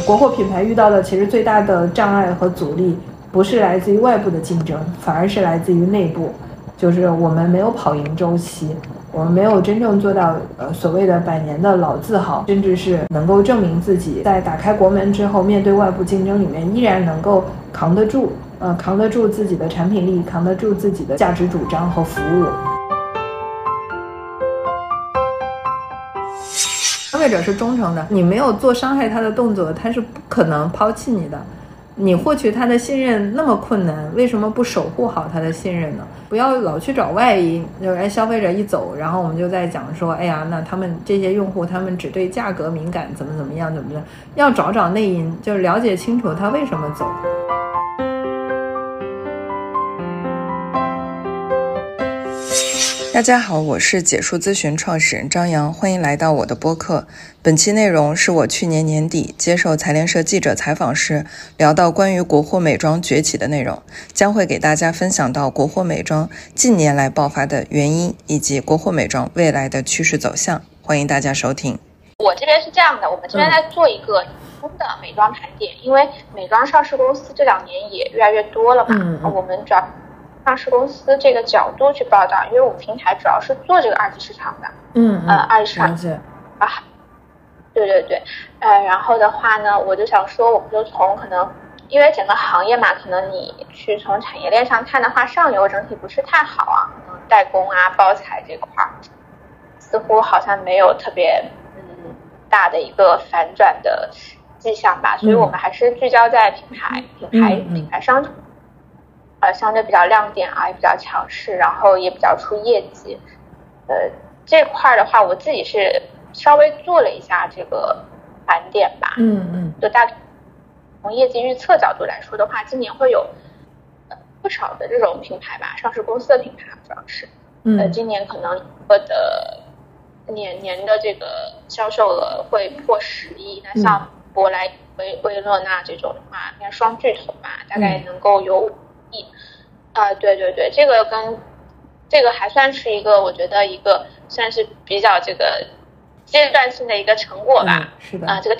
国货品牌遇到的其实最大的障碍和阻力，不是来自于外部的竞争，反而是来自于内部，就是我们没有跑赢周期，我们没有真正做到呃所谓的百年的老字号，甚至是能够证明自己在打开国门之后，面对外部竞争里面依然能够扛得住，呃，扛得住自己的产品力，扛得住自己的价值主张和服务。消费者是忠诚的，你没有做伤害他的动作，他是不可能抛弃你的。你获取他的信任那么困难，为什么不守护好他的信任呢？不要老去找外因，就是哎，消费者一走，然后我们就在讲说，哎呀，那他们这些用户他们只对价格敏感，怎么怎么样，怎么的？要找找内因，就是了解清楚他为什么走。大家好，我是解数咨询创始人张扬，欢迎来到我的播客。本期内容是我去年年底接受财联社记者采访时聊到关于国货美妆崛起的内容，将会给大家分享到国货美妆近年来爆发的原因以及国货美妆未来的趋势走向。欢迎大家收听。我这边是这样的，我们这边在做一个新的美妆盘点，因为美妆上市公司这两年也越来越多了嘛，我们主要。上市公司这个角度去报道，因为我们平台主要是做这个二级市场的，嗯嗯，二级市场啊，对对对，呃，然后的话呢，我就想说，我们就从可能，因为整个行业嘛，可能你去从产业链上看的话，上游整体不是太好啊，可能代工啊、包材这块儿，似乎好像没有特别嗯大的一个反转的迹象吧，所以我们还是聚焦在品牌、品牌、品牌商。呃，相对比较亮点啊，也比较强势，然后也比较出业绩。呃，这块儿的话，我自己是稍微做了一下这个盘点吧。嗯嗯。就大从业绩预测角度来说的话，今年会有不少的这种品牌吧，上市公司的品牌主要是。嗯。呃，今年可能我的年年的这个销售额会破十亿。那像珀莱、薇薇诺娜这种的话，应该双巨头吧，大概能够有。啊，对对对，这个跟这个还算是一个，我觉得一个算是比较这个阶段性的一个成果吧。是的。啊，这个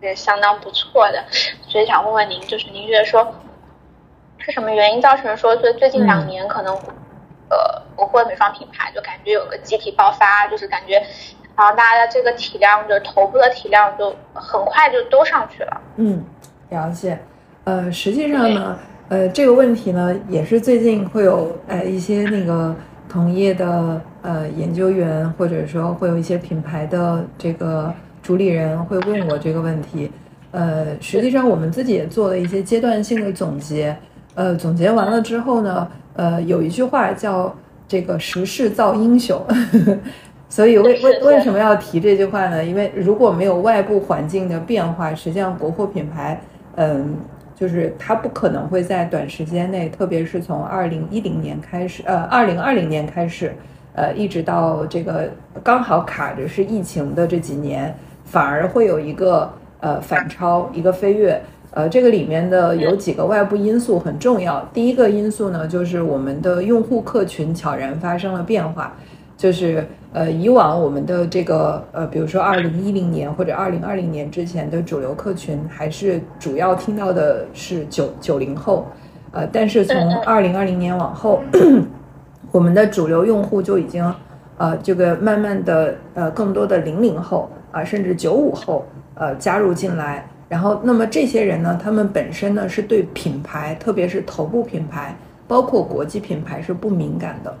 也相当不错的，所以想问问您，就是您觉得说是什么原因造成说最最近两年可能呃国货美妆品牌就感觉有个集体爆发，就是感觉然后大家的这个体量就是头部的体量就很快就都上去了。嗯，了解。呃，实际上呢。呃，这个问题呢，也是最近会有呃一些那个同业的呃研究员，或者说会有一些品牌的这个主理人会问我这个问题。呃，实际上我们自己也做了一些阶段性的总结。呃，总结完了之后呢，呃，有一句话叫这个时势造英雄。所以为为为什么要提这句话呢？因为如果没有外部环境的变化，实际上国货品牌，嗯。就是它不可能会在短时间内，特别是从二零一零年开始，呃，二零二零年开始，呃，一直到这个刚好卡着是疫情的这几年，反而会有一个呃反超，一个飞跃。呃，这个里面的有几个外部因素很重要。第一个因素呢，就是我们的用户客群悄然发生了变化。就是呃，以往我们的这个呃，比如说二零一零年或者二零二零年之前的主流客群，还是主要听到的是九九零后，呃，但是从二零二零年往后，我们的主流用户就已经呃，这个慢慢的呃，更多的零零后啊，甚至九五后呃加入进来，然后那么这些人呢，他们本身呢是对品牌，特别是头部品牌，包括国际品牌是不敏感的。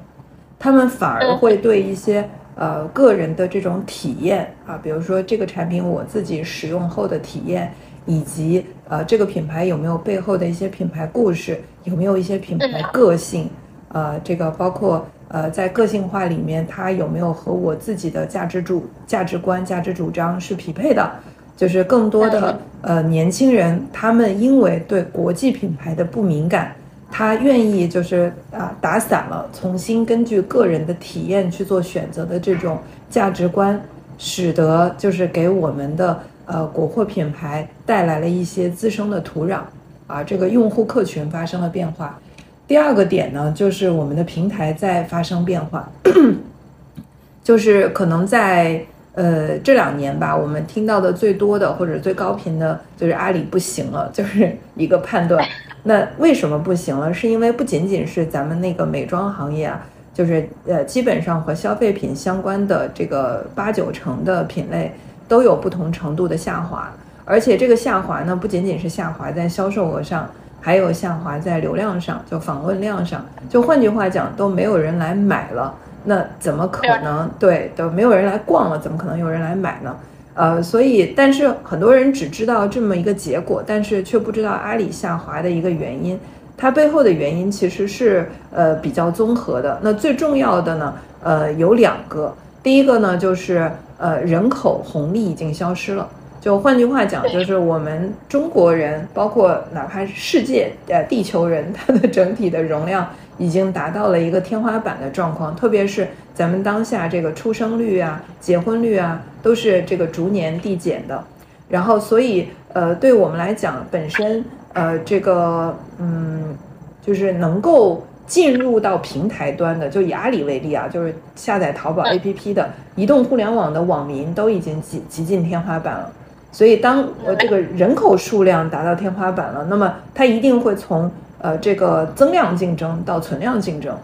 他们反而会对一些呃个人的这种体验啊，比如说这个产品我自己使用后的体验，以及呃这个品牌有没有背后的一些品牌故事，有没有一些品牌个性，呃，这个包括呃在个性化里面它有没有和我自己的价值主价值观、价值主张是匹配的，就是更多的呃年轻人，他们因为对国际品牌的不敏感。他愿意就是啊打散了，重新根据个人的体验去做选择的这种价值观，使得就是给我们的呃国货品牌带来了一些滋生的土壤啊，这个用户客群发生了变化。第二个点呢，就是我们的平台在发生变化，就是可能在呃，这两年吧，我们听到的最多的或者最高频的就是阿里不行了，就是一个判断。那为什么不行了？是因为不仅仅是咱们那个美妆行业啊，就是呃，基本上和消费品相关的这个八九成的品类都有不同程度的下滑，而且这个下滑呢，不仅仅是下滑在销售额上，还有下滑在流量上，就访问量上。就换句话讲，都没有人来买了。那怎么可能？对，都没有人来逛了，怎么可能有人来买呢？呃，所以，但是很多人只知道这么一个结果，但是却不知道阿里下滑的一个原因。它背后的原因其实是呃比较综合的。那最重要的呢，呃有两个。第一个呢，就是呃人口红利已经消失了。就换句话讲，就是我们中国人，包括哪怕是世界呃地球人，它的整体的容量。已经达到了一个天花板的状况，特别是咱们当下这个出生率啊、结婚率啊，都是这个逐年递减的。然后，所以呃，对我们来讲，本身呃，这个嗯，就是能够进入到平台端的，就以阿里为例啊，就是下载淘宝 APP 的移动互联网的网民都已经极极近天花板了。所以，当呃这个人口数量达到天花板了，那么它一定会从。呃，这个增量竞争到存量竞争，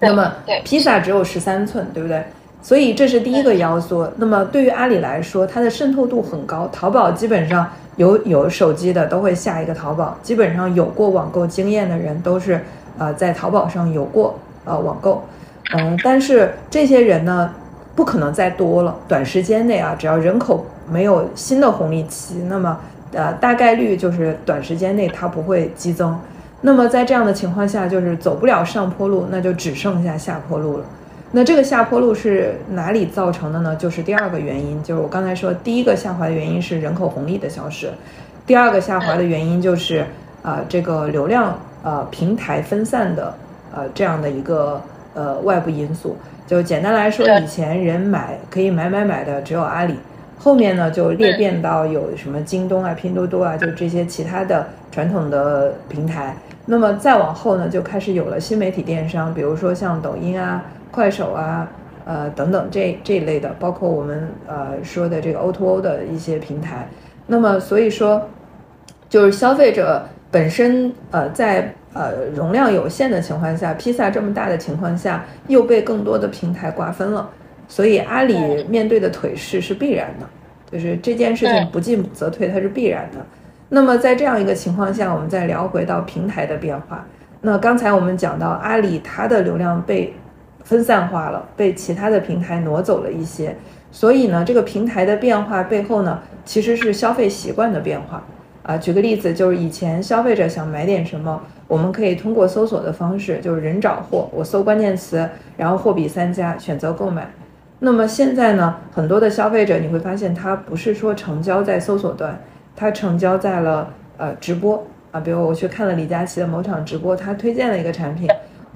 那么披萨只有十三寸，对不对？所以这是第一个要素。那么对于阿里来说，它的渗透度很高，淘宝基本上有有手机的都会下一个淘宝，基本上有过网购经验的人都是呃在淘宝上有过呃网购，嗯，但是这些人呢不可能再多了，短时间内啊，只要人口没有新的红利期，那么。呃，大概率就是短时间内它不会激增，那么在这样的情况下，就是走不了上坡路，那就只剩下下坡路了。那这个下坡路是哪里造成的呢？就是第二个原因，就是我刚才说第一个下滑的原因是人口红利的消失，第二个下滑的原因就是啊这个流量呃平台分散的呃这样的一个呃外部因素。就简单来说，以前人买可以买买买的只有阿里。后面呢，就裂变到有什么京东啊、拼多多啊，就这些其他的传统的平台。那么再往后呢，就开始有了新媒体电商，比如说像抖音啊、快手啊、呃等等这这一类的，包括我们呃说的这个 O2O 的一些平台。那么所以说，就是消费者本身呃在呃容量有限的情况下，披萨这么大的情况下，又被更多的平台瓜分了。所以阿里面对的颓势是必然的，就是这件事情不进则退，它是必然的。那么在这样一个情况下，我们再聊回到平台的变化。那刚才我们讲到阿里它的流量被分散化了，被其他的平台挪走了一些。所以呢，这个平台的变化背后呢，其实是消费习惯的变化啊。举个例子，就是以前消费者想买点什么，我们可以通过搜索的方式，就是人找货，我搜关键词，然后货比三家，选择购买。那么现在呢，很多的消费者你会发现，他不是说成交在搜索端，他成交在了呃直播啊，比如我去看了李佳琦的某场直播，他推荐了一个产品，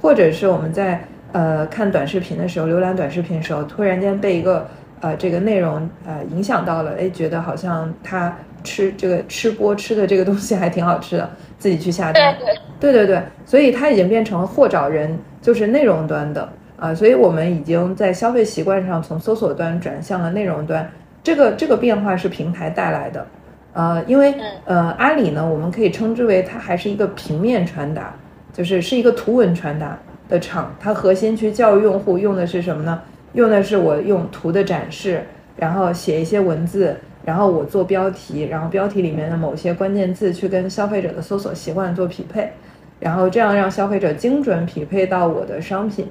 或者是我们在呃看短视频的时候，浏览短视频的时候，突然间被一个呃这个内容呃影响到了，哎，觉得好像他吃这个吃播吃的这个东西还挺好吃的，自己去下单，对对对，所以它已经变成了货找人，就是内容端的。啊，所以我们已经在消费习惯上从搜索端转向了内容端，这个这个变化是平台带来的，呃，因为呃阿里呢，我们可以称之为它还是一个平面传达，就是是一个图文传达的厂，它核心去教育用户用的是什么呢？用的是我用图的展示，然后写一些文字，然后我做标题，然后标题里面的某些关键字去跟消费者的搜索习惯做匹配，然后这样让消费者精准匹配到我的商品。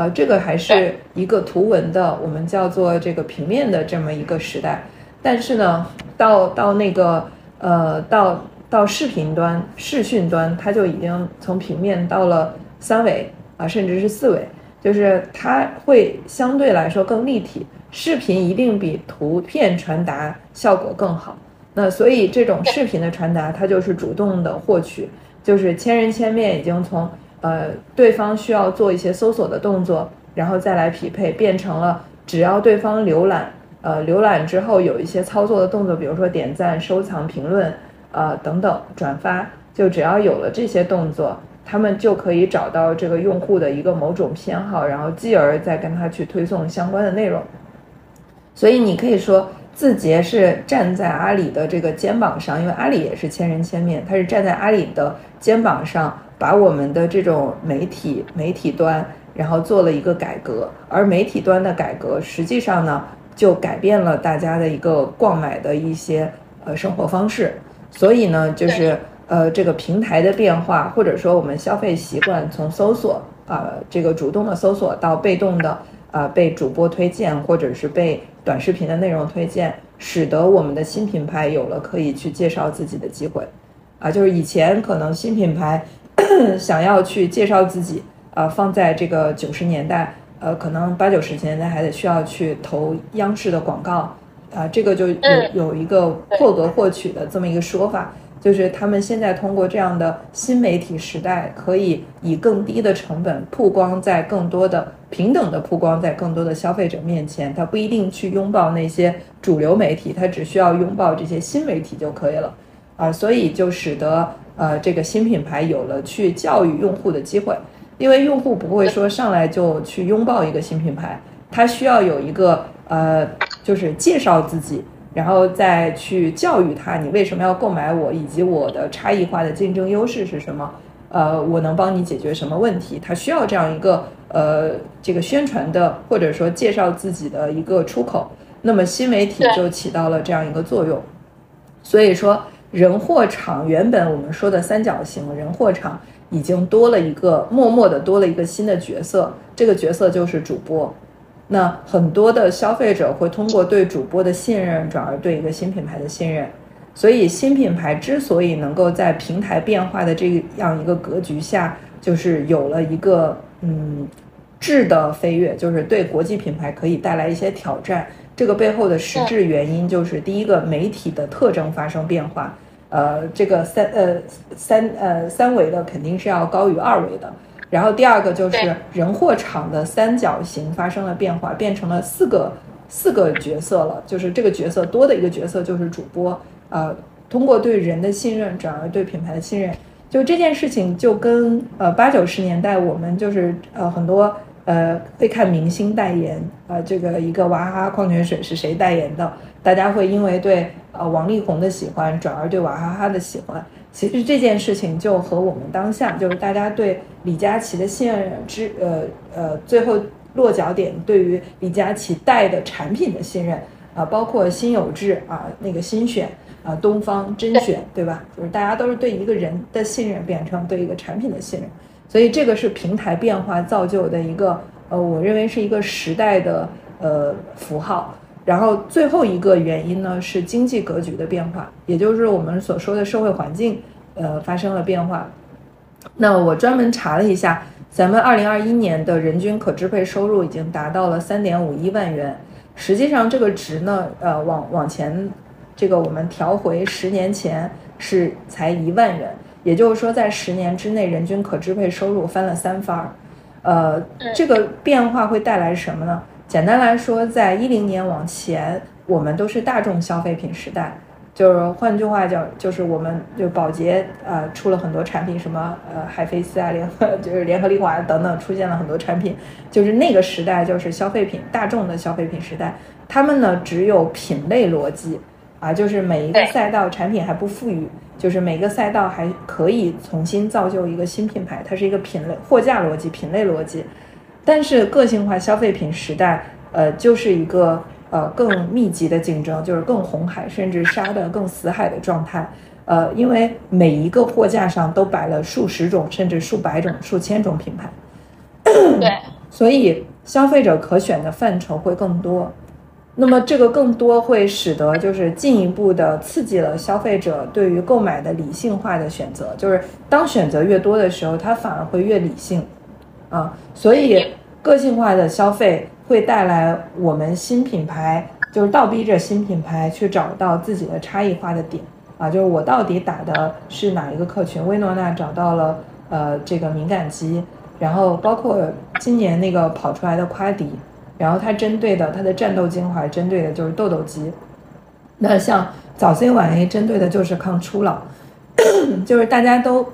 呃，这个还是一个图文的，我们叫做这个平面的这么一个时代。但是呢，到到那个呃，到到视频端、视讯端，它就已经从平面到了三维啊，甚至是四维，就是它会相对来说更立体。视频一定比图片传达效果更好。那所以这种视频的传达，它就是主动的获取，就是千人千面，已经从。呃，对方需要做一些搜索的动作，然后再来匹配，变成了只要对方浏览，呃，浏览之后有一些操作的动作，比如说点赞、收藏、评论，呃，等等，转发，就只要有了这些动作，他们就可以找到这个用户的一个某种偏好，然后继而再跟他去推送相关的内容。所以你可以说字节是站在阿里的这个肩膀上，因为阿里也是千人千面，它是站在阿里的肩膀上，把我们的这种媒体媒体端，然后做了一个改革，而媒体端的改革实际上呢，就改变了大家的一个逛买的一些呃生活方式，所以呢，就是呃这个平台的变化，或者说我们消费习惯从搜索啊这个主动的搜索到被动的。啊，被主播推荐，或者是被短视频的内容推荐，使得我们的新品牌有了可以去介绍自己的机会。啊，就是以前可能新品牌 想要去介绍自己，啊，放在这个九十年代，呃，可能八九十年代还得需要去投央视的广告，啊，这个就有有一个破格获取的这么一个说法。就是他们现在通过这样的新媒体时代，可以以更低的成本曝光在更多的平等的曝光在更多的消费者面前。他不一定去拥抱那些主流媒体，他只需要拥抱这些新媒体就可以了。啊，所以就使得呃这个新品牌有了去教育用户的机会，因为用户不会说上来就去拥抱一个新品牌，他需要有一个呃就是介绍自己。然后再去教育他，你为什么要购买我，以及我的差异化的竞争优势是什么？呃，我能帮你解决什么问题？他需要这样一个呃这个宣传的或者说介绍自己的一个出口。那么新媒体就起到了这样一个作用。所以说，人货场原本我们说的三角形人货场已经多了一个默默的多了一个新的角色，这个角色就是主播。那很多的消费者会通过对主播的信任，转而对一个新品牌的信任。所以，新品牌之所以能够在平台变化的这样一个格局下，就是有了一个嗯质的飞跃，就是对国际品牌可以带来一些挑战。这个背后的实质原因就是第一个，媒体的特征发生变化。呃，这个三呃三呃三维的肯定是要高于二维的。然后第二个就是人货场的三角形发生了变化，变成了四个四个角色了。就是这个角色多的一个角色就是主播，呃，通过对人的信任转而对品牌的信任。就这件事情就跟呃八九十年代我们就是呃很多呃会看明星代言，呃这个一个娃哈哈矿泉水是谁代言的，大家会因为对呃王力宏的喜欢转而对娃哈哈的喜欢。其实这件事情就和我们当下就是大家对李佳琦的信任之呃呃最后落脚点对于李佳琦带的产品的信任啊，包括新有志啊那个新选啊东方甄选对吧？就是大家都是对一个人的信任变成对一个产品的信任，所以这个是平台变化造就的一个呃，我认为是一个时代的呃符号。然后最后一个原因呢是经济格局的变化，也就是我们所说的社会环境，呃发生了变化。那我专门查了一下，咱们二零二一年的人均可支配收入已经达到了三点五一万元。实际上这个值呢，呃往往前这个我们调回十年前是才一万元，也就是说在十年之内人均可支配收入翻了三番儿。呃，这个变化会带来什么呢？简单来说，在一零年往前，我们都是大众消费品时代，就是换句话讲，就是我们就宝洁呃出了很多产品，什么呃海飞丝啊，联合 就是联合利华等等，出现了很多产品，就是那个时代就是消费品大众的消费品时代，他们呢只有品类逻辑啊，就是每一个赛道产品还不富裕，就是每个赛道还可以重新造就一个新品牌，它是一个品类货架逻辑、品类逻辑。但是个性化消费品时代，呃，就是一个呃更密集的竞争，就是更红海，甚至杀的更死海的状态。呃，因为每一个货架上都摆了数十种，甚至数百种、数千种品牌。对，所以消费者可选的范畴会更多。那么这个更多会使得就是进一步的刺激了消费者对于购买的理性化的选择。就是当选择越多的时候，它反而会越理性。啊，所以个性化的消费会带来我们新品牌，就是倒逼着新品牌去找到自己的差异化的点啊，就是我到底打的是哪一个客群？薇诺娜找到了呃这个敏感肌，然后包括今年那个跑出来的夸迪，然后它针对的它的战斗精华针对的就是痘痘肌，那像早 C 晚 A 针对的就是抗初老，就是大家都。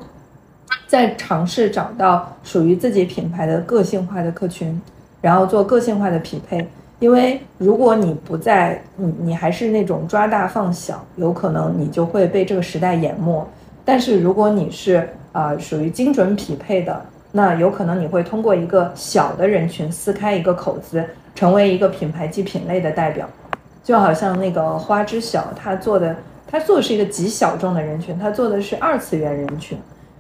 在尝试找到属于自己品牌的个性化的客群，然后做个性化的匹配。因为如果你不在，你你还是那种抓大放小，有可能你就会被这个时代淹没。但是如果你是啊属于精准匹配的，那有可能你会通过一个小的人群撕开一个口子，成为一个品牌及品类的代表。就好像那个花知晓，他做的他做的是一个极小众的人群，他做的是二次元人群，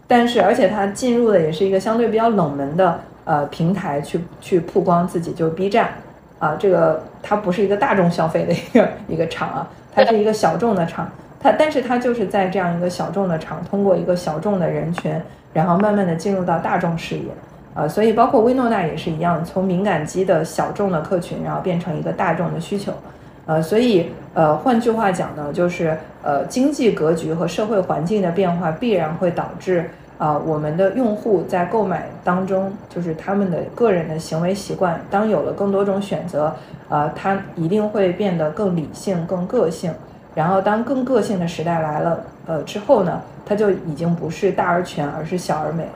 但是而且他进入的也是一个相对比较冷门的呃平台去去曝光自己，就是 B 站。啊，这个它不是一个大众消费的一个一个场啊，它是一个小众的场，它但是它就是在这样一个小众的场，通过一个小众的人群，然后慢慢的进入到大众视野，啊，所以包括薇诺娜也是一样，从敏感肌的小众的客群，然后变成一个大众的需求，呃，所以呃，换句话讲呢，就是呃，经济格局和社会环境的变化必然会导致。啊，我们的用户在购买当中，就是他们的个人的行为习惯，当有了更多种选择，呃，他一定会变得更理性、更个性。然后，当更个性的时代来了，呃之后呢，它就已经不是大而全，而是小而美了。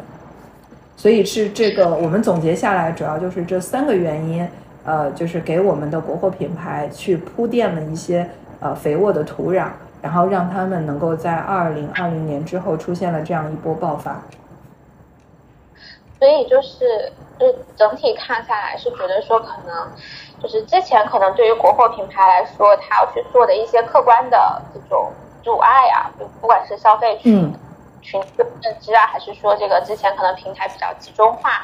所以是这个，我们总结下来，主要就是这三个原因，呃，就是给我们的国货品牌去铺垫了一些呃肥沃的土壤。然后让他们能够在二零二零年之后出现了这样一波爆发，所以就是，就整体看下来是觉得说，可能就是之前可能对于国货品牌来说，它要去做的一些客观的这种阻碍啊，就不管是消费群群认知啊，还是说这个之前可能平台比较集中化，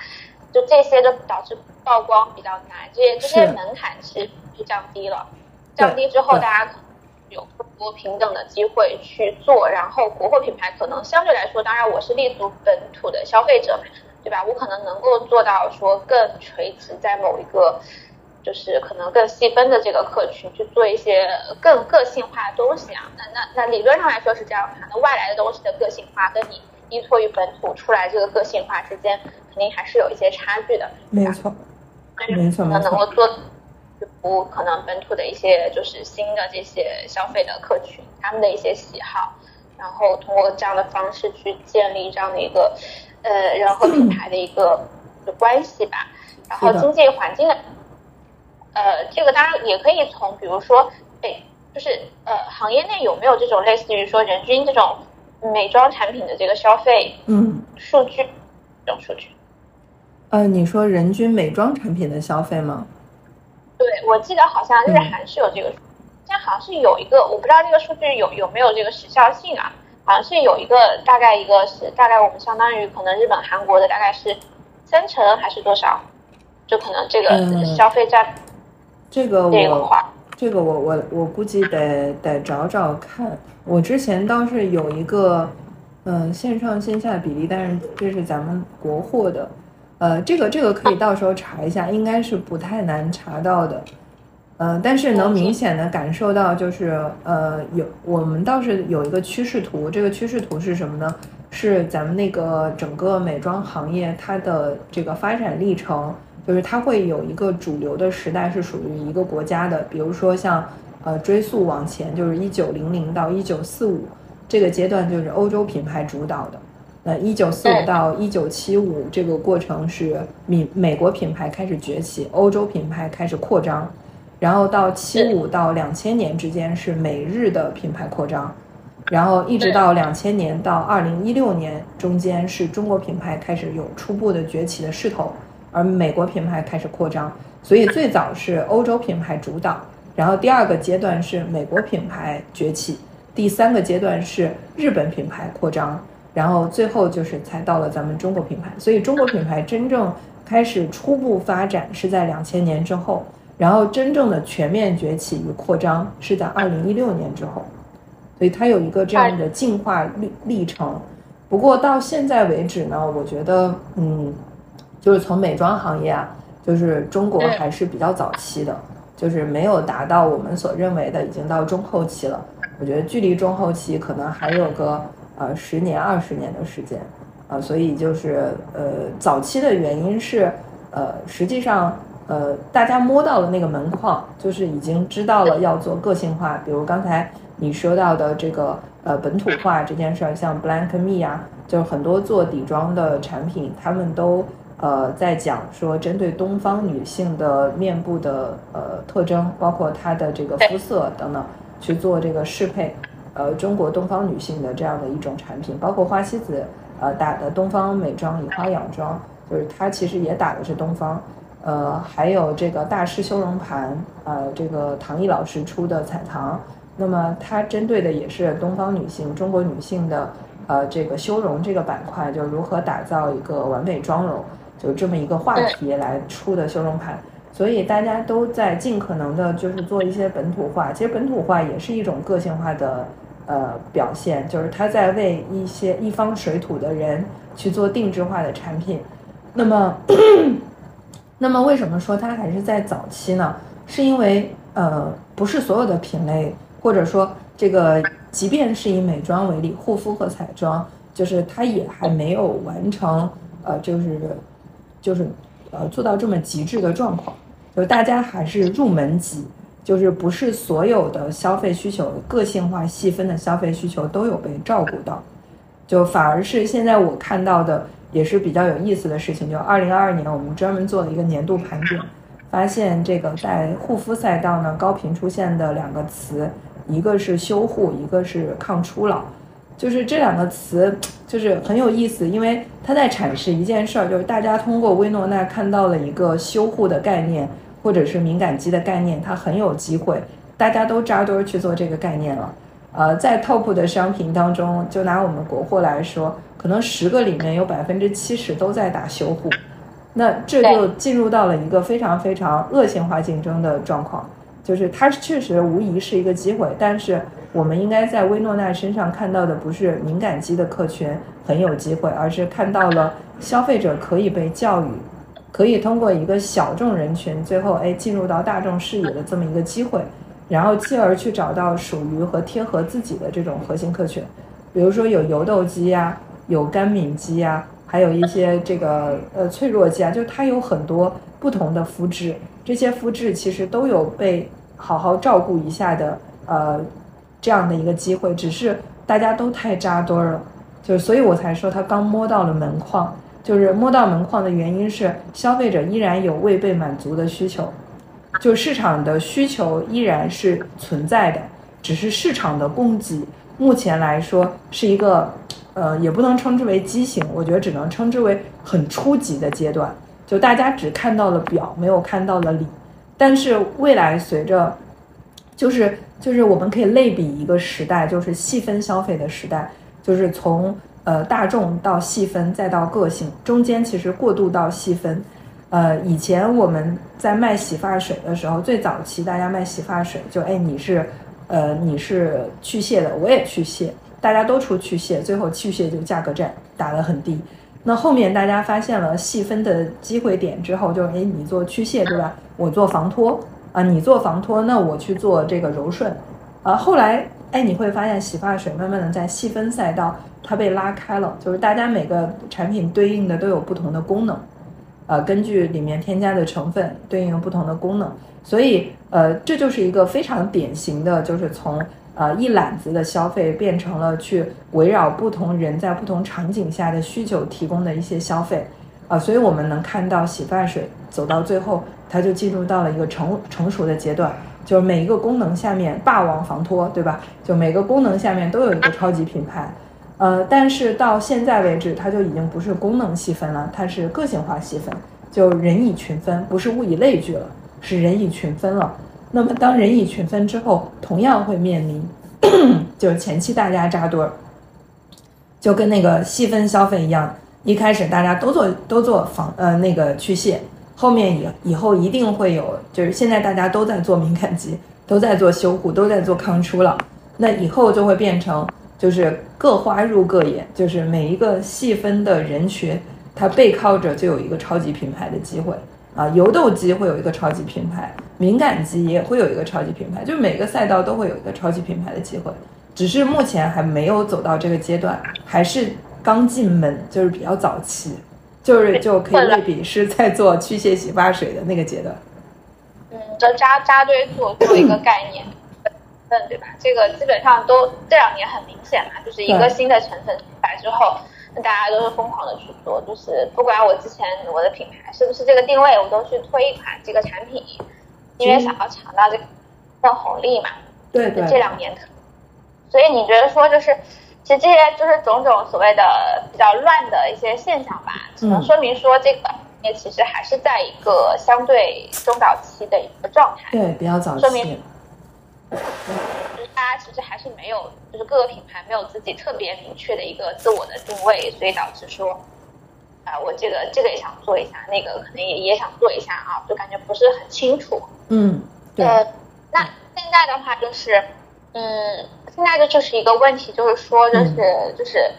就这些就导致曝光比较难，这些这些门槛其实就降低了，降低之后大家可能。有更多平等的机会去做，然后国货品牌可能相对来说，当然我是立足本土的消费者，对吧？我可能能够做到说更垂直在某一个，就是可能更细分的这个客群去做一些更个性化的东西啊。那那那理论上来说是这样的，那外来的东西的个性化跟你依托于本土出来这个个性化之间，肯定还是有一些差距的。没错，没错，没错。服务可能本土的一些就是新的这些消费的客群，他们的一些喜好，然后通过这样的方式去建立这样的一个呃人和品 牌的一个关系吧。然后经济环境的，呃，这个当然也可以从比如说，哎，就是呃行业内有没有这种类似于说人均这种美妆产品的这个消费嗯数据这种数据？呃，你说人均美妆产品的消费吗？对，我记得好像日韩是有这个，现在好像是有一个，我不知道这个数据有有没有这个时效性啊？好像是有一个，大概一个是大概我们相当于可能日本、韩国的大概是三成还是多少？就可能这个消费占这个这个我，这个我我我估计得得找找看。我之前倒是有一个嗯线上线下比例，但是这是咱们国货的。呃，这个这个可以到时候查一下，应该是不太难查到的。呃，但是能明显的感受到，就是呃，有我们倒是有一个趋势图。这个趋势图是什么呢？是咱们那个整个美妆行业它的这个发展历程，就是它会有一个主流的时代是属于一个国家的。比如说像呃追溯往前，就是一九零零到一九四五这个阶段，就是欧洲品牌主导的。那一九四五到一九七五这个过程是美美国品牌开始崛起，欧洲品牌开始扩张，然后到七五到两千年之间是美日的品牌扩张，然后一直到两千年到二零一六年中间是中国品牌开始有初步的崛起的势头，而美国品牌开始扩张，所以最早是欧洲品牌主导，然后第二个阶段是美国品牌崛起，第三个阶段是日本品牌扩张。然后最后就是才到了咱们中国品牌，所以中国品牌真正开始初步发展是在两千年之后，然后真正的全面崛起与扩张是在二零一六年之后，所以它有一个这样的进化历历程。不过到现在为止呢，我觉得，嗯，就是从美妆行业啊，就是中国还是比较早期的，就是没有达到我们所认为的已经到中后期了。我觉得距离中后期可能还有个。呃，十年、二十年的时间，啊，所以就是呃，早期的原因是，呃，实际上，呃，大家摸到了那个门框，就是已经知道了要做个性化，比如刚才你说到的这个呃本土化这件事儿，像 Blank Me 啊，就是很多做底妆的产品，他们都呃，在讲说针对东方女性的面部的呃特征，包括她的这个肤色等等，去做这个适配，呃，中国东方女性的这样的一种产品，包括花西子呃打的东方美妆以花养妆，就是它其实也打的是东方，呃，还有这个大师修容盘，呃，这个唐毅老师出的彩棠，那么它针对的也是东方女性、中国女性的呃这个修容这个板块，就如何打造一个完美妆容。就这么一个话题来出的修容盘，所以大家都在尽可能的，就是做一些本土化。其实本土化也是一种个性化的呃表现，就是他在为一些一方水土的人去做定制化的产品。那么，那么为什么说它还是在早期呢？是因为呃，不是所有的品类，或者说这个，即便是以美妆为例，护肤和彩妆，就是它也还没有完成呃，就是。就是，呃，做到这么极致的状况，就大家还是入门级，就是不是所有的消费需求、个性化细分的消费需求都有被照顾到，就反而是现在我看到的也是比较有意思的事情，就二零二二年我们专门做了一个年度盘点，发现这个在护肤赛道呢高频出现的两个词，一个是修护，一个是抗初老。就是这两个词，就是很有意思，因为它在阐释一件事儿，就是大家通过薇诺娜看到了一个修护的概念，或者是敏感肌的概念，它很有机会，大家都扎堆去做这个概念了。呃，在 top 的商品当中，就拿我们国货来说，可能十个里面有百分之七十都在打修护，那这就进入到了一个非常非常恶性化竞争的状况，就是它确实无疑是一个机会，但是。我们应该在薇诺娜身上看到的不是敏感肌的客群很有机会，而是看到了消费者可以被教育，可以通过一个小众人群，最后哎进入到大众视野的这么一个机会，然后继而去找到属于和贴合自己的这种核心客群，比如说有油痘肌呀，有干敏肌呀，还有一些这个呃脆弱肌啊，就它有很多不同的肤质，这些肤质其实都有被好好照顾一下的呃。这样的一个机会，只是大家都太扎堆儿了，就所以我才说他刚摸到了门框，就是摸到门框的原因是消费者依然有未被满足的需求，就市场的需求依然是存在的，只是市场的供给目前来说是一个，呃，也不能称之为畸形，我觉得只能称之为很初级的阶段，就大家只看到了表，没有看到了里，但是未来随着，就是。就是我们可以类比一个时代，就是细分消费的时代，就是从呃大众到细分再到个性，中间其实过渡到细分。呃，以前我们在卖洗发水的时候，最早期大家卖洗发水，就哎你是呃你是去屑的，我也去屑，大家都出去屑，最后去屑就价格战打得很低。那后面大家发现了细分的机会点之后，就哎你做去屑对吧？我做防脱。啊，你做防脱，那我去做这个柔顺，啊，后来，哎，你会发现洗发水慢慢的在细分赛道，它被拉开了，就是大家每个产品对应的都有不同的功能，呃，根据里面添加的成分对应不同的功能，所以，呃，这就是一个非常典型的，就是从呃一揽子的消费变成了去围绕不同人在不同场景下的需求提供的一些消费，啊，所以我们能看到洗发水走到最后。它就进入到了一个成成熟的阶段，就是每一个功能下面霸王防脱，对吧？就每个功能下面都有一个超级品牌，呃，但是到现在为止，它就已经不是功能细分了，它是个性化细分，就人以群分，不是物以类聚了，是人以群分了。那么当人以群分之后，同样会面临，就是前期大家扎堆儿，就跟那个细分消费一样，一开始大家都做都做防呃那个去屑。后面以以后一定会有，就是现在大家都在做敏感肌，都在做修护，都在做抗初老，那以后就会变成就是各花入各眼，就是每一个细分的人群，它背靠着就有一个超级品牌的机会啊，油痘肌会有一个超级品牌，敏感肌也会有一个超级品牌，就每个赛道都会有一个超级品牌的机会，只是目前还没有走到这个阶段，还是刚进门，就是比较早期。就是就可以类比是在做去屑洗发水的那个阶段，嗯，就扎扎堆做做一个概念，嗯，对吧？这个基本上都这两年很明显嘛，就是一个新的成分出来之后，大家都是疯狂的去做，就是不管我之前我的品牌是不是这个定位，我都去推一款这个产品，因为想要抢到这个的红利嘛。对对。这两年，所以你觉得说就是，其实这些就是种种所谓的比较乱的一些现象吧，只能说明说这个也其实还是在一个相对中早期的一个状态。对，比较早期。就是大家其实还是没有，就是各个品牌没有自己特别明确的一个自我的定位，所以导致说，啊，我这个这个也想做一下，那个可能也也想做一下啊，就感觉不是很清楚。嗯，对。那现在的话就是，嗯，现在这就是一个问题，就是说，就是就是，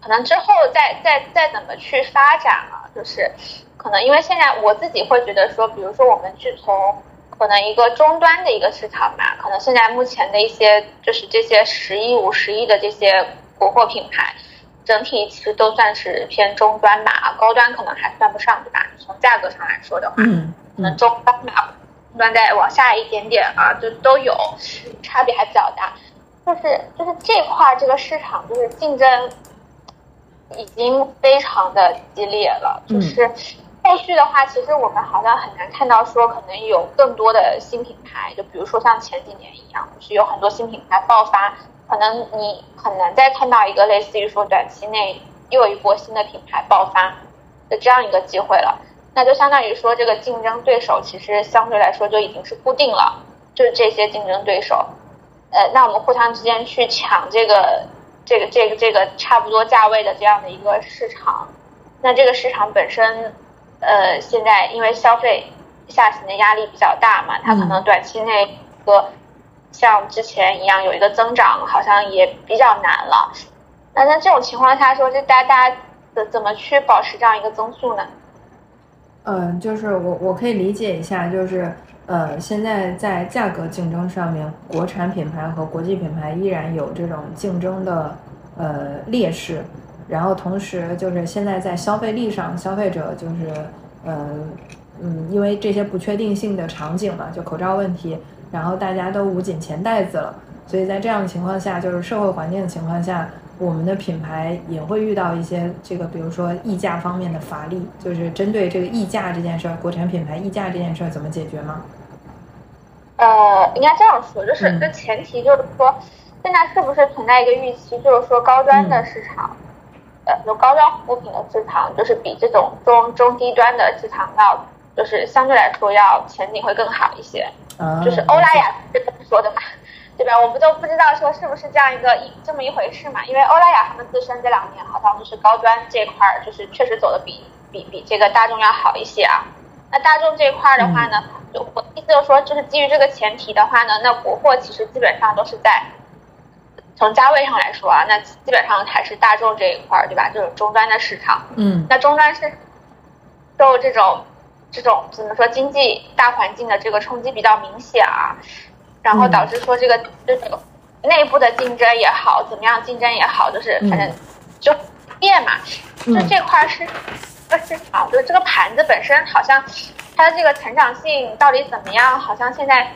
可能之后再再再怎么去发展啊，就是可能因为现在我自己会觉得说，比如说我们去从。可能一个终端的一个市场吧，可能现在目前的一些就是这些十亿、五十亿的这些国货品牌，整体其实都算是偏中端吧，高端可能还算不上，对吧？从价格上来说的话，嗯，可能中端吧，中端再往下一点点啊，就都有差别还比较大。就是就是这块这个市场就是竞争已经非常的激烈了，就是。后续的话，其实我们好像很难看到说可能有更多的新品牌，就比如说像前几年一样，就是有很多新品牌爆发，可能你很难再看到一个类似于说短期内又一波新的品牌爆发的这样一个机会了。那就相当于说这个竞争对手其实相对来说就已经是固定了，就是这些竞争对手。呃，那我们互相之间去抢这个这个这个这个差不多价位的这样的一个市场，那这个市场本身。呃，现在因为消费下行的压力比较大嘛，它可能短期内和像之前一样有一个增长，好像也比较难了。那在这种情况下说，这大家大家怎怎么去保持这样一个增速呢？嗯，就是我我可以理解一下，就是呃，现在在价格竞争上面，国产品牌和国际品牌依然有这种竞争的呃劣势。然后同时就是现在在消费力上，消费者就是，呃，嗯，因为这些不确定性的场景嘛，就口罩问题，然后大家都捂紧钱袋子了，所以在这样的情况下，就是社会环境的情况下，我们的品牌也会遇到一些这个，比如说溢价方面的乏力，就是针对这个溢价这件事儿，国产品牌溢价这件事儿怎么解决吗？呃，应该这样说，就是这前提就是说，现在是不是存在一个预期，就是说高端的市场。呃有高端护肤品的市场，就是比这种中中低端的市场要，就是相对来说要前景会更好一些。就是欧莱雅是这么说的嘛，对吧？我们都不知道说是不是这样一个一这么一回事嘛。因为欧莱雅他们自身这两年好像就是高端这块儿，就是确实走的比比比这个大众要好一些啊。那大众这一块的话呢，就我意思就是说，就是基于这个前提的话呢，那国货其实基本上都是在。从价位上来说啊，那基本上还是大众这一块，对吧？就是终端的市场。嗯。那终端是受这种这种怎么说经济大环境的这个冲击比较明显啊，然后导致说这个这个内部的竞争也好，怎么样竞争也好，就是反正就变嘛。就这块是这个市场，就是这个盘子本身好像它的这个成长性到底怎么样？好像现在。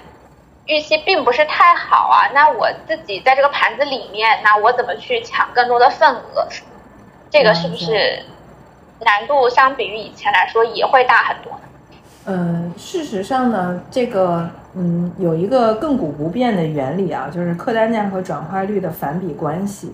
预期并不是太好啊，那我自己在这个盘子里面，那我怎么去抢更多的份额？这个是不是难度相比于以前来说也会大很多呢？嗯，事实上呢，这个嗯有一个亘古不变的原理啊，就是客单价和转化率的反比关系，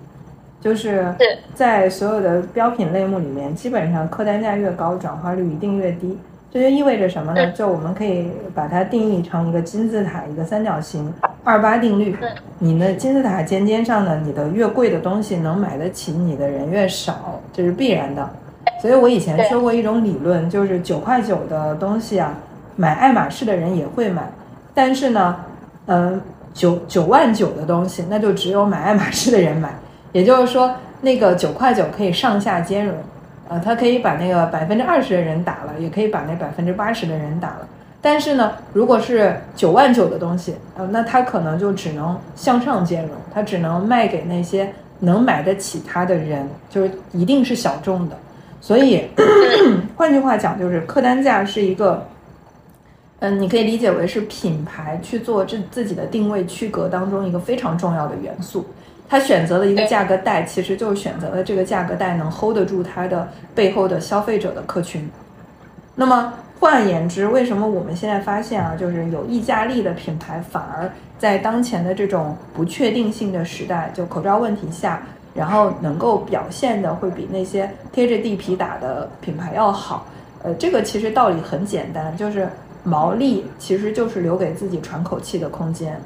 就是在所有的标品类目里面，基本上客单价越高，转化率一定越低。这就意味着什么呢？就我们可以把它定义成一个金字塔，一个三角形，二八定律。你的金字塔尖尖上呢，你的越贵的东西能买得起你的人越少，这是必然的。所以我以前说过一种理论，就是九块九的东西啊，买爱马仕的人也会买，但是呢，嗯，九九万九的东西，那就只有买爱马仕的人买。也就是说，那个九块九可以上下兼容。呃，他可以把那个百分之二十的人打了，也可以把那百分之八十的人打了。但是呢，如果是九万九的东西，呃，那他可能就只能向上兼容，他只能卖给那些能买得起它的人，就是一定是小众的。所以，换句话讲，就是客单价是一个，嗯，你可以理解为是品牌去做这自己的定位区隔当中一个非常重要的元素。他选择了一个价格带，其实就是选择了这个价格带能 hold 得住它的背后的消费者的客群。那么换言之，为什么我们现在发现啊，就是有溢价力的品牌反而在当前的这种不确定性的时代，就口罩问题下，然后能够表现的会比那些贴着地皮打的品牌要好？呃，这个其实道理很简单，就是毛利其实就是留给自己喘口气的空间。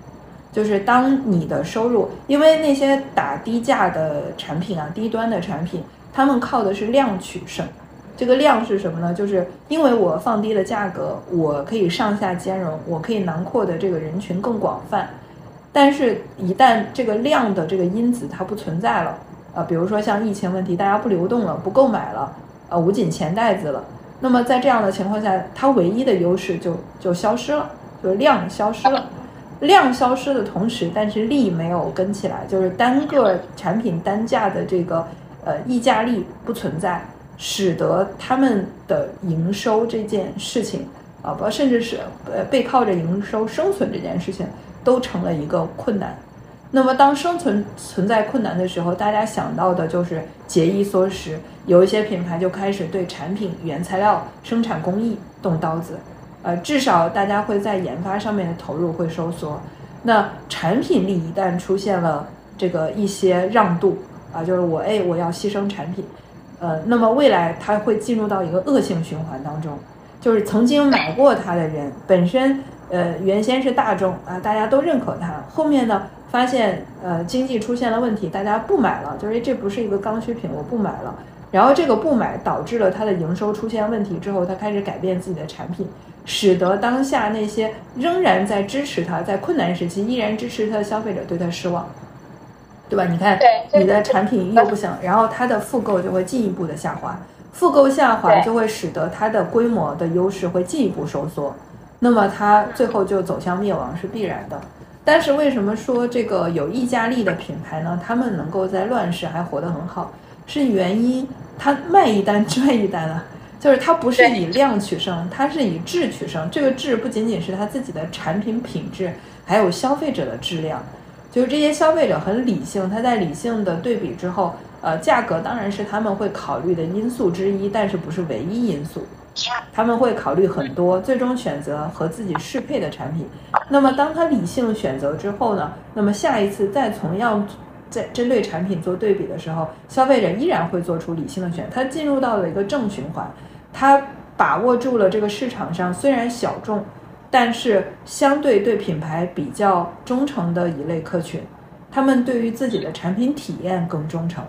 就是当你的收入，因为那些打低价的产品啊，低端的产品，他们靠的是量取胜。这个量是什么呢？就是因为我放低了价格，我可以上下兼容，我可以囊括的这个人群更广泛。但是，一旦这个量的这个因子它不存在了，啊，比如说像疫情问题，大家不流动了，不购买了，啊，捂紧钱袋子了，那么在这样的情况下，它唯一的优势就就消失了，就量消失了。量消失的同时，但是利没有跟起来，就是单个产品单价的这个呃溢价力不存在，使得他们的营收这件事情啊，不甚至是呃背靠着营收生存这件事情都成了一个困难。那么当生存存在困难的时候，大家想到的就是节衣缩食，有一些品牌就开始对产品原材料生产工艺动刀子。呃，至少大家会在研发上面的投入会收缩，那产品力一旦出现了这个一些让渡啊，就是我哎我要牺牲产品，呃，那么未来它会进入到一个恶性循环当中，就是曾经买过它的人本身呃原先是大众啊，大家都认可它，后面呢发现呃经济出现了问题，大家不买了，就是这不是一个刚需品，我不买了，然后这个不买导致了它的营收出现问题之后，它开始改变自己的产品。使得当下那些仍然在支持他，在困难时期依然支持他的消费者对他失望，对吧？你看，你的产品又不行，然后它的复购就会进一步的下滑，复购下滑就会使得它的规模的优势会进一步收缩，那么它最后就走向灭亡是必然的。但是为什么说这个有溢价力的品牌呢？他们能够在乱世还活得很好，是原因，他卖一单 赚一单啊。就是它不是以量取胜，它是以质取胜。这个质不仅仅是它自己的产品品质，还有消费者的质量。就是这些消费者很理性，他在理性的对比之后，呃，价格当然是他们会考虑的因素之一，但是不是唯一因素。他们会考虑很多，最终选择和自己适配的产品。那么当他理性选择之后呢？那么下一次再同样在针对产品做对比的时候，消费者依然会做出理性的选，他进入到了一个正循环。他把握住了这个市场上虽然小众，但是相对对品牌比较忠诚的一类客群，他们对于自己的产品体验更忠诚。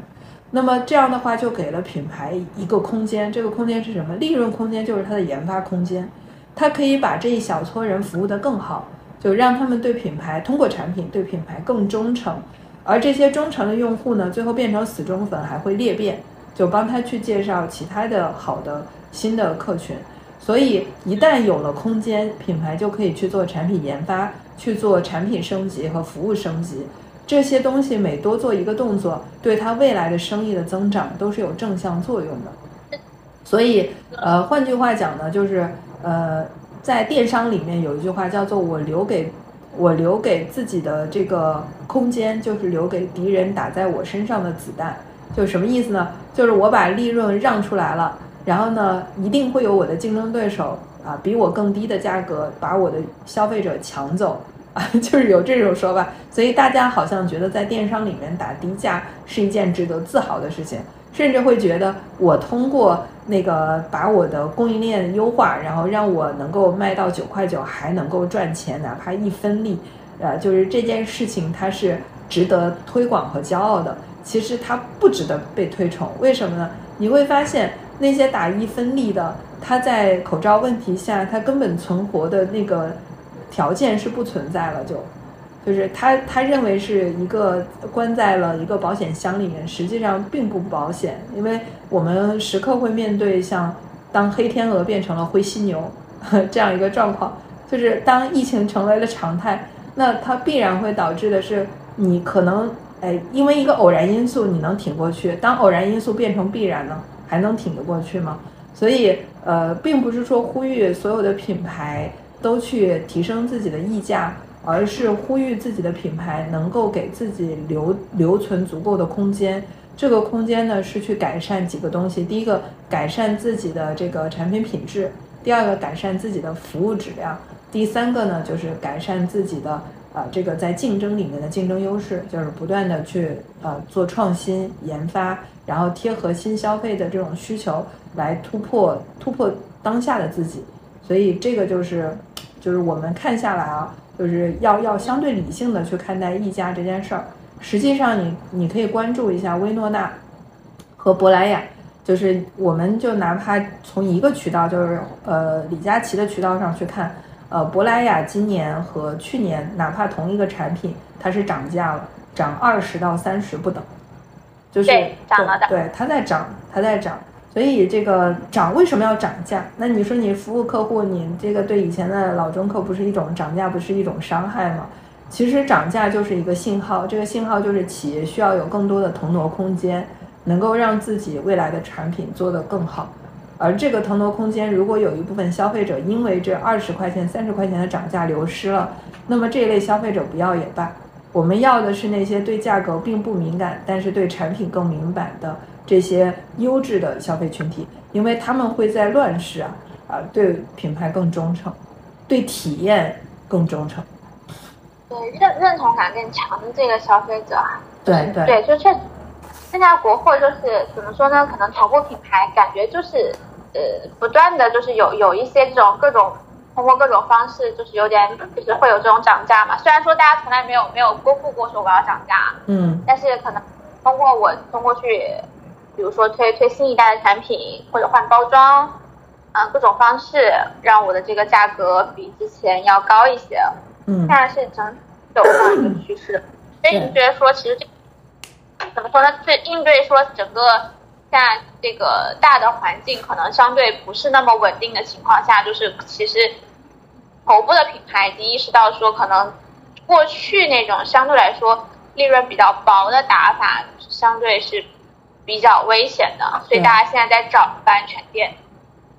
那么这样的话就给了品牌一个空间，这个空间是什么？利润空间就是它的研发空间，它可以把这一小撮人服务得更好，就让他们对品牌通过产品对品牌更忠诚。而这些忠诚的用户呢，最后变成死忠粉，还会裂变，就帮他去介绍其他的好的。新的客群，所以一旦有了空间，品牌就可以去做产品研发，去做产品升级和服务升级。这些东西每多做一个动作，对它未来的生意的增长都是有正向作用的。所以，呃，换句话讲呢，就是呃，在电商里面有一句话叫做“我留给我留给自己的这个空间，就是留给敌人打在我身上的子弹”。就什么意思呢？就是我把利润让出来了。然后呢，一定会有我的竞争对手啊，比我更低的价格把我的消费者抢走啊，就是有这种说法。所以大家好像觉得在电商里面打低价是一件值得自豪的事情，甚至会觉得我通过那个把我的供应链优化，然后让我能够卖到九块九还能够赚钱，哪怕一分利，呃，就是这件事情它是值得推广和骄傲的。其实它不值得被推崇，为什么呢？你会发现。那些打一分利的，他在口罩问题下，他根本存活的那个条件是不存在了，就就是他他认为是一个关在了一个保险箱里面，实际上并不保险，因为我们时刻会面对像当黑天鹅变成了灰犀牛 这样一个状况，就是当疫情成为了常态，那它必然会导致的是你可能哎，因为一个偶然因素你能挺过去，当偶然因素变成必然呢？还能挺得过去吗？所以，呃，并不是说呼吁所有的品牌都去提升自己的溢价，而是呼吁自己的品牌能够给自己留留存足够的空间。这个空间呢是去改善几个东西，第一个改善自己的这个产品品质，第二个改善自己的服务质量，第三个呢就是改善自己的呃这个在竞争里面的竞争优势，就是不断的去呃做创新研发，然后贴合新消费的这种需求来突破突破当下的自己。所以这个就是就是我们看下来啊，就是要要相对理性的去看待溢价这件事儿。实际上，你你可以关注一下薇诺娜和珀莱雅，就是我们就哪怕从一个渠道，就是呃李佳琦的渠道上去看，呃珀莱雅今年和去年，哪怕同一个产品，它是涨价了，涨二十到三十不等，就是涨了的，对，它在涨，它在涨，所以这个涨为什么要涨价？那你说你服务客户，你这个对以前的老中客不是一种涨价，不是一种伤害吗？其实涨价就是一个信号，这个信号就是企业需要有更多的腾挪空间，能够让自己未来的产品做得更好。而这个腾挪空间，如果有一部分消费者因为这二十块钱、三十块钱的涨价流失了，那么这一类消费者不要也罢。我们要的是那些对价格并不敏感，但是对产品更敏感的这些优质的消费群体，因为他们会在乱世啊啊对品牌更忠诚，对体验更忠诚。对认认同感更强的这个消费者，对对对，就确实，现在国货就是怎么说呢？可能头部品牌感觉就是呃，不断的就是有有一些这种各种通过各种方式，就是有点就是会有这种涨价嘛。虽然说大家从来没有没有公布过说我要涨价，嗯，但是可能通过我通过去，比如说推推新一代的产品或者换包装，啊，各种方式让我的这个价格比之前要高一些。嗯，现在是整走向一个趋势，所以你觉得说，其实这怎么说呢？对应对说整个现在这个大的环境可能相对不是那么稳定的情况下，就是其实头部的品牌已经意识到说，可能过去那种相对来说利润比较薄的打法，相对是比较危险的，所以大家现在在找安全店。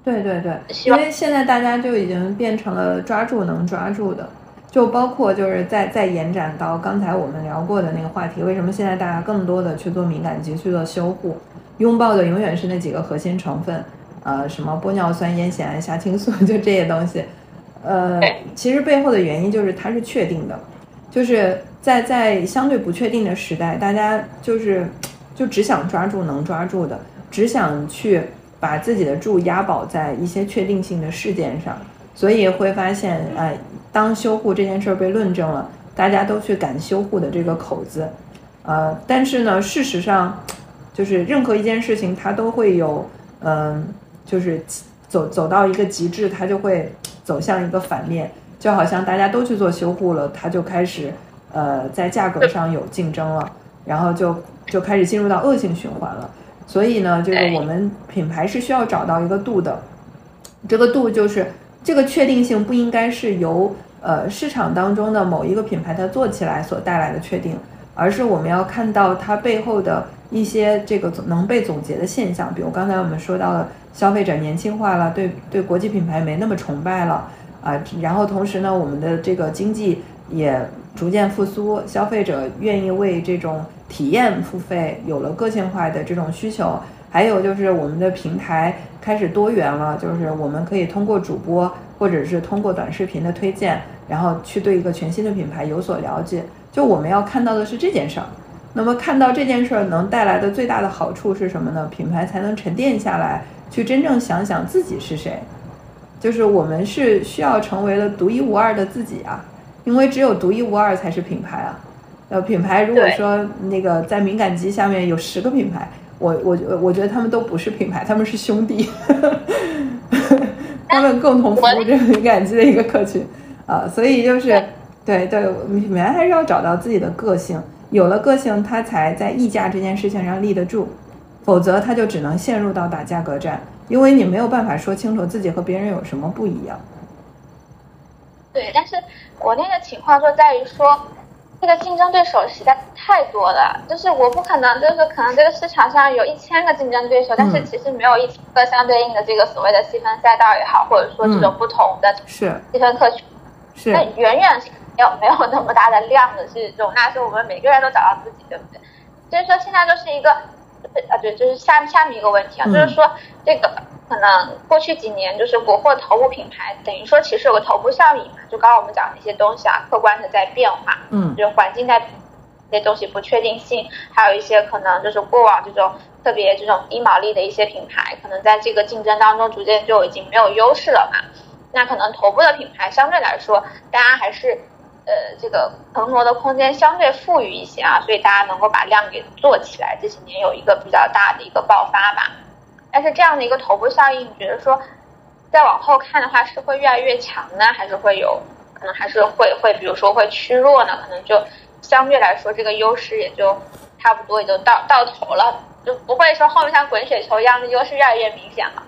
对对对，因为现在大家就已经变成了抓住能抓住的。就包括就是在在延展到刚才我们聊过的那个话题，为什么现在大家更多的去做敏感肌去做修护，拥抱的永远是那几个核心成分，呃，什么玻尿酸、烟酰胺、虾青素，就这些东西，呃，其实背后的原因就是它是确定的，就是在在相对不确定的时代，大家就是就只想抓住能抓住的，只想去把自己的注押宝在一些确定性的事件上，所以会发现，呃。当修护这件事儿被论证了，大家都去赶修护的这个口子，呃，但是呢，事实上，就是任何一件事情它都会有，嗯，就是走走到一个极致，它就会走向一个反面，就好像大家都去做修护了，它就开始，呃，在价格上有竞争了，然后就就开始进入到恶性循环了。所以呢，就是我们品牌是需要找到一个度的，这个度就是这个确定性不应该是由。呃，市场当中的某一个品牌它做起来所带来的确定，而是我们要看到它背后的一些这个总能被总结的现象，比如刚才我们说到的消费者年轻化了，对对国际品牌没那么崇拜了啊，然后同时呢，我们的这个经济也逐渐复苏，消费者愿意为这种体验付费，有了个性化的这种需求，还有就是我们的平台开始多元了，就是我们可以通过主播或者是通过短视频的推荐。然后去对一个全新的品牌有所了解，就我们要看到的是这件事儿。那么看到这件事儿能带来的最大的好处是什么呢？品牌才能沉淀下来，去真正想想自己是谁。就是我们是需要成为了独一无二的自己啊，因为只有独一无二才是品牌啊。呃，品牌如果说那个在敏感肌下面有十个品牌，我我我觉得他们都不是品牌，他们是兄弟，他们共同服务这个敏感肌的一个客群。啊，所以就是，对对，品牌还是要找到自己的个性，有了个性，他才在溢价这件事情上立得住，否则他就只能陷入到打价格战，因为你没有办法说清楚自己和别人有什么不一样。对，但是国内的情况就在于说，这个竞争对手实在太多了，就是我不可能，就是可能这个市场上有一千个竞争对手，但是其实没有一个相对应的这个所谓的细分赛道也好，或者说这种不同的是细分客群。是，那远远没有没有那么大的量的去容纳，是我们每个人都找到自己，对不对？所以说现在就是一个，啊对，就是下下面一个问题啊，就是说这个可能过去几年就是国货头部品牌，等于说其实有个头部效应嘛，就刚刚我们讲的一些东西啊，客观的在变化，嗯，就是环境在那些东西不确定性，还有一些可能就是过往这种特别这种低毛利的一些品牌，可能在这个竞争当中逐渐就已经没有优势了嘛。那可能头部的品牌相对来说，大家还是。呃，这个腾挪的空间相对富裕一些啊，所以大家能够把量给做起来。这几年有一个比较大的一个爆发吧，但是这样的一个头部效应，你觉得说再往后看的话，是会越来越强呢，还是会有可能还是会会，比如说会趋弱呢？可能就相对来说，这个优势也就差不多也就到到头了，就不会说后面像滚雪球一样的优势越来越明显了。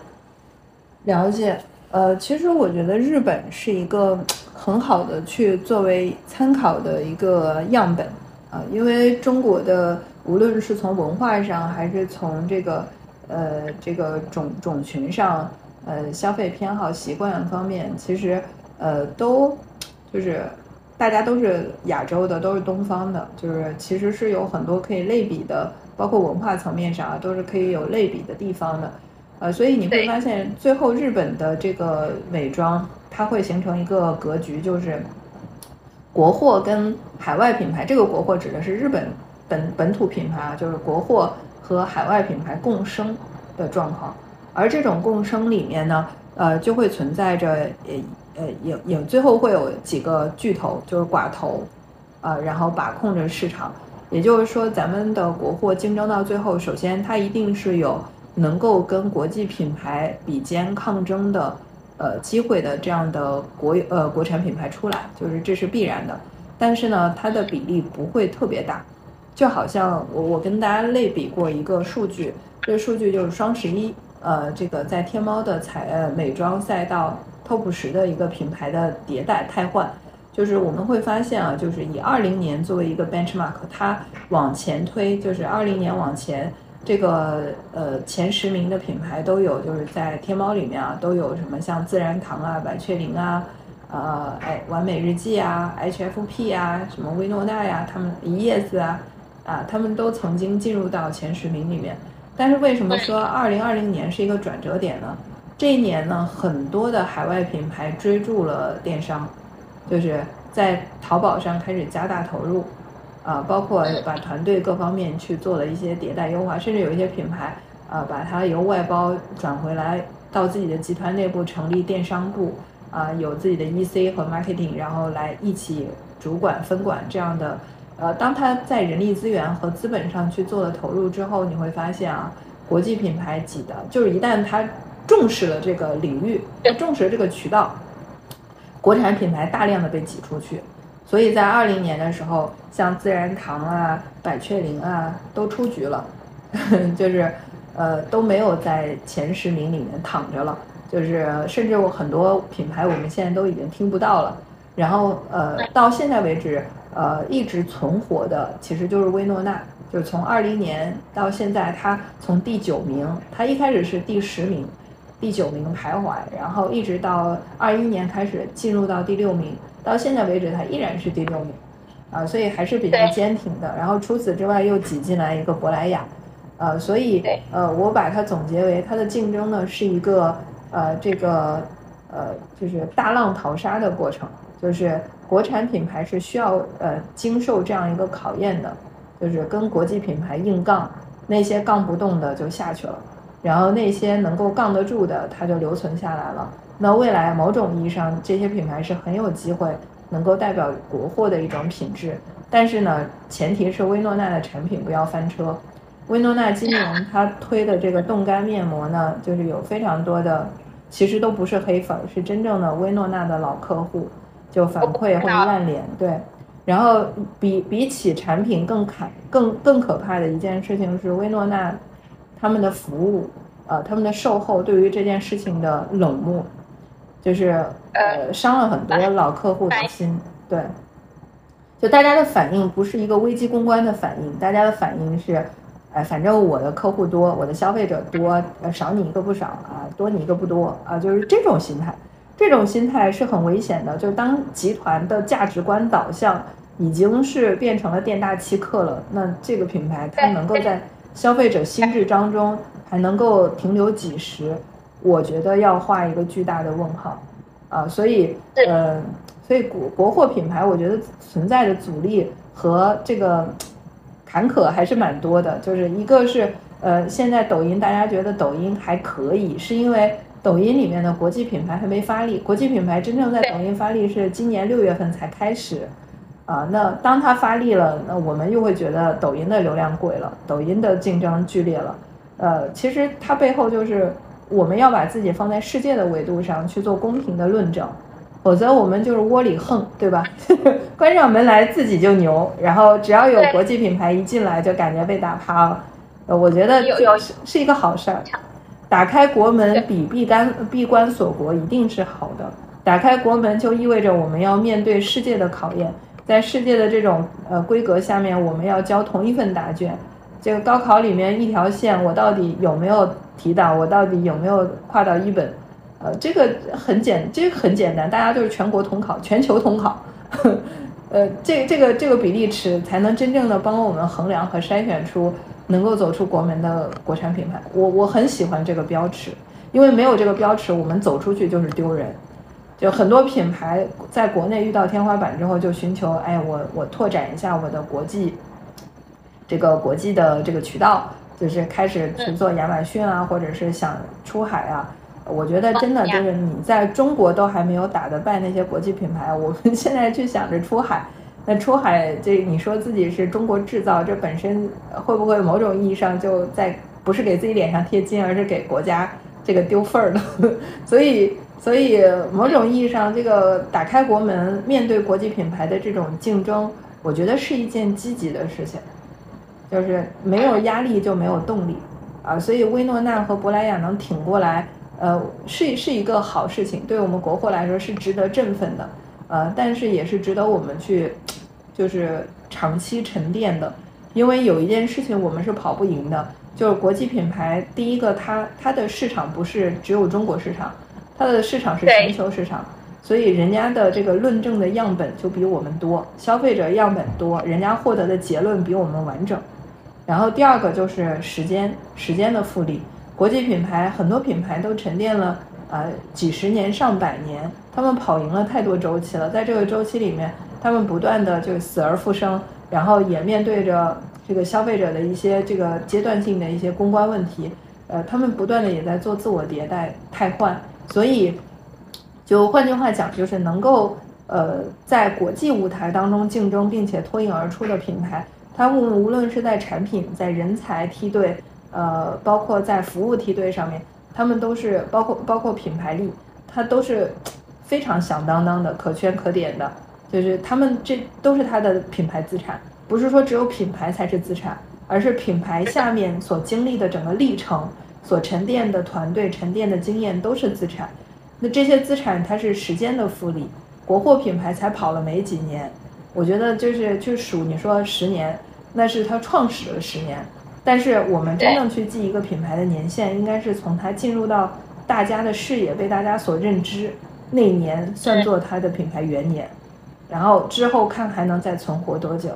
了解。呃，其实我觉得日本是一个很好的去作为参考的一个样本啊，因为中国的无论是从文化上还是从这个呃这个种种群上，呃消费偏好习惯方面，其实呃都就是大家都是亚洲的，都是东方的，就是其实是有很多可以类比的，包括文化层面上啊，都是可以有类比的地方的。呃，所以你会发现，最后日本的这个美妆，它会形成一个格局，就是国货跟海外品牌。这个国货指的是日本本本土品牌啊，就是国货和海外品牌共生的状况。而这种共生里面呢，呃，就会存在着，呃呃，有有最后会有几个巨头，就是寡头，呃，然后把控着市场。也就是说，咱们的国货竞争到最后，首先它一定是有。能够跟国际品牌比肩抗争的，呃，机会的这样的国呃国产品牌出来，就是这是必然的。但是呢，它的比例不会特别大，就好像我我跟大家类比过一个数据，这个数据就是双十一，呃，这个在天猫的彩呃美妆赛道 TOP 十的一个品牌的迭代汰换，就是我们会发现啊，就是以二零年作为一个 benchmark，它往前推，就是二零年往前。这个呃前十名的品牌都有，就是在天猫里面啊，都有什么像自然堂啊、百雀羚啊、呃哎完美日记啊、HFP 啊、什么薇诺娜呀，他们一叶子啊啊，他们都曾经进入到前十名里面。但是为什么说二零二零年是一个转折点呢？这一年呢，很多的海外品牌追逐了电商，就是在淘宝上开始加大投入。啊，包括把团队各方面去做了一些迭代优化，甚至有一些品牌，啊，把它由外包转回来到自己的集团内部成立电商部，啊，有自己的 EC 和 marketing，然后来一起主管分管这样的。呃，当他在人力资源和资本上去做了投入之后，你会发现啊，国际品牌挤的，就是一旦他重视了这个领域，重视了这个渠道，国产品牌大量的被挤出去。所以在二零年的时候，像自然堂啊、百雀羚啊都出局了，就是，呃，都没有在前十名里面躺着了。就是甚至我很多品牌，我们现在都已经听不到了。然后，呃，到现在为止，呃，一直存活的其实就是薇诺娜。就是从二零年到现在，它从第九名，它一开始是第十名，第九名徘徊，然后一直到二一年开始进入到第六名。到现在为止，它依然是第六名，啊，所以还是比较坚挺的。然后除此之外，又挤进来一个珀莱雅，呃，所以呃，我把它总结为它的竞争呢是一个呃这个呃就是大浪淘沙的过程，就是国产品牌是需要呃经受这样一个考验的，就是跟国际品牌硬杠，那些杠不动的就下去了，然后那些能够杠得住的，它就留存下来了。那未来某种意义上，这些品牌是很有机会能够代表国货的一种品质，但是呢，前提是薇诺娜的产品不要翻车。薇诺娜今年 它推的这个冻干面膜呢，就是有非常多的，其实都不是黑粉，是真正的薇诺娜的老客户，就反馈会烂脸。对，然后比比起产品更可更更可怕的一件事情是薇诺娜他们的服务，呃，他们的售后对于这件事情的冷漠。就是呃伤了很多老客户的心，对，就大家的反应不是一个危机公关的反应，大家的反应是，哎，反正我的客户多，我的消费者多，呃少你一个不少啊，多你一个不多啊，就是这种心态。这种心态是很危险的。就是当集团的价值观导向已经是变成了店大欺客了，那这个品牌它能够在消费者心智当中还能够停留几时，我觉得要画一个巨大的问号啊。所以，呃，所以国国货品牌，我觉得存在的阻力和这个坎坷还是蛮多的。就是一个是，呃，现在抖音大家觉得抖音还可以，是因为。抖音里面的国际品牌还没发力，国际品牌真正在抖音发力是今年六月份才开始，啊，那当它发力了，那我们又会觉得抖音的流量贵了，抖音的竞争剧烈了，呃，其实它背后就是我们要把自己放在世界的维度上去做公平的论证，否则我们就是窝里横，对吧？关上门来自己就牛，然后只要有国际品牌一进来就感觉被打趴了，呃，我觉得是是一个好事儿。打开国门比闭关闭关锁国一定是好的。打开国门就意味着我们要面对世界的考验，在世界的这种呃规格下面，我们要交同一份答卷。这个高考里面一条线，我到底有没有提到？我到底有没有跨到一本？呃，这个很简，这个很简单，大家都是全国统考、全球统考。呃，这这个这个比例尺才能真正的帮我们衡量和筛选出。能够走出国门的国产品牌，我我很喜欢这个标尺，因为没有这个标尺，我们走出去就是丢人。就很多品牌在国内遇到天花板之后，就寻求，哎，我我拓展一下我的国际，这个国际的这个渠道，就是开始去做亚马逊啊，或者是想出海啊。我觉得真的就是你在中国都还没有打得败那些国际品牌，我们现在去想着出海。那出海这你说自己是中国制造，这本身会不会某种意义上就在不是给自己脸上贴金，而是给国家这个丢份儿的？所以，所以某种意义上，这个打开国门，面对国际品牌的这种竞争，我觉得是一件积极的事情。就是没有压力就没有动力啊，所以薇诺娜和珀莱雅能挺过来，呃，是是一个好事情，对我们国货来说是值得振奋的。呃，但是也是值得我们去，就是长期沉淀的，因为有一件事情我们是跑不赢的，就是国际品牌，第一个它它的市场不是只有中国市场，它的市场是全球市场，所以人家的这个论证的样本就比我们多，消费者样本多，人家获得的结论比我们完整。然后第二个就是时间，时间的复利，国际品牌很多品牌都沉淀了。呃，几十年、上百年，他们跑赢了太多周期了。在这个周期里面，他们不断的就死而复生，然后也面对着这个消费者的一些这个阶段性的一些公关问题。呃，他们不断的也在做自我迭代、汰换。所以，就换句话讲，就是能够呃在国际舞台当中竞争并且脱颖而出的品牌，他们无论是在产品、在人才梯队，呃，包括在服务梯队上面。他们都是包括包括品牌力，它都是非常响当当的、可圈可点的。就是他们这都是他的品牌资产，不是说只有品牌才是资产，而是品牌下面所经历的整个历程、所沉淀的团队、沉淀的经验都是资产。那这些资产它是时间的复利，国货品牌才跑了没几年，我觉得就是去数你说十年，那是它创始的十年。但是我们真正去记一个品牌的年限，应该是从它进入到大家的视野、被大家所认知那年算作它的品牌元年，然后之后看还能再存活多久。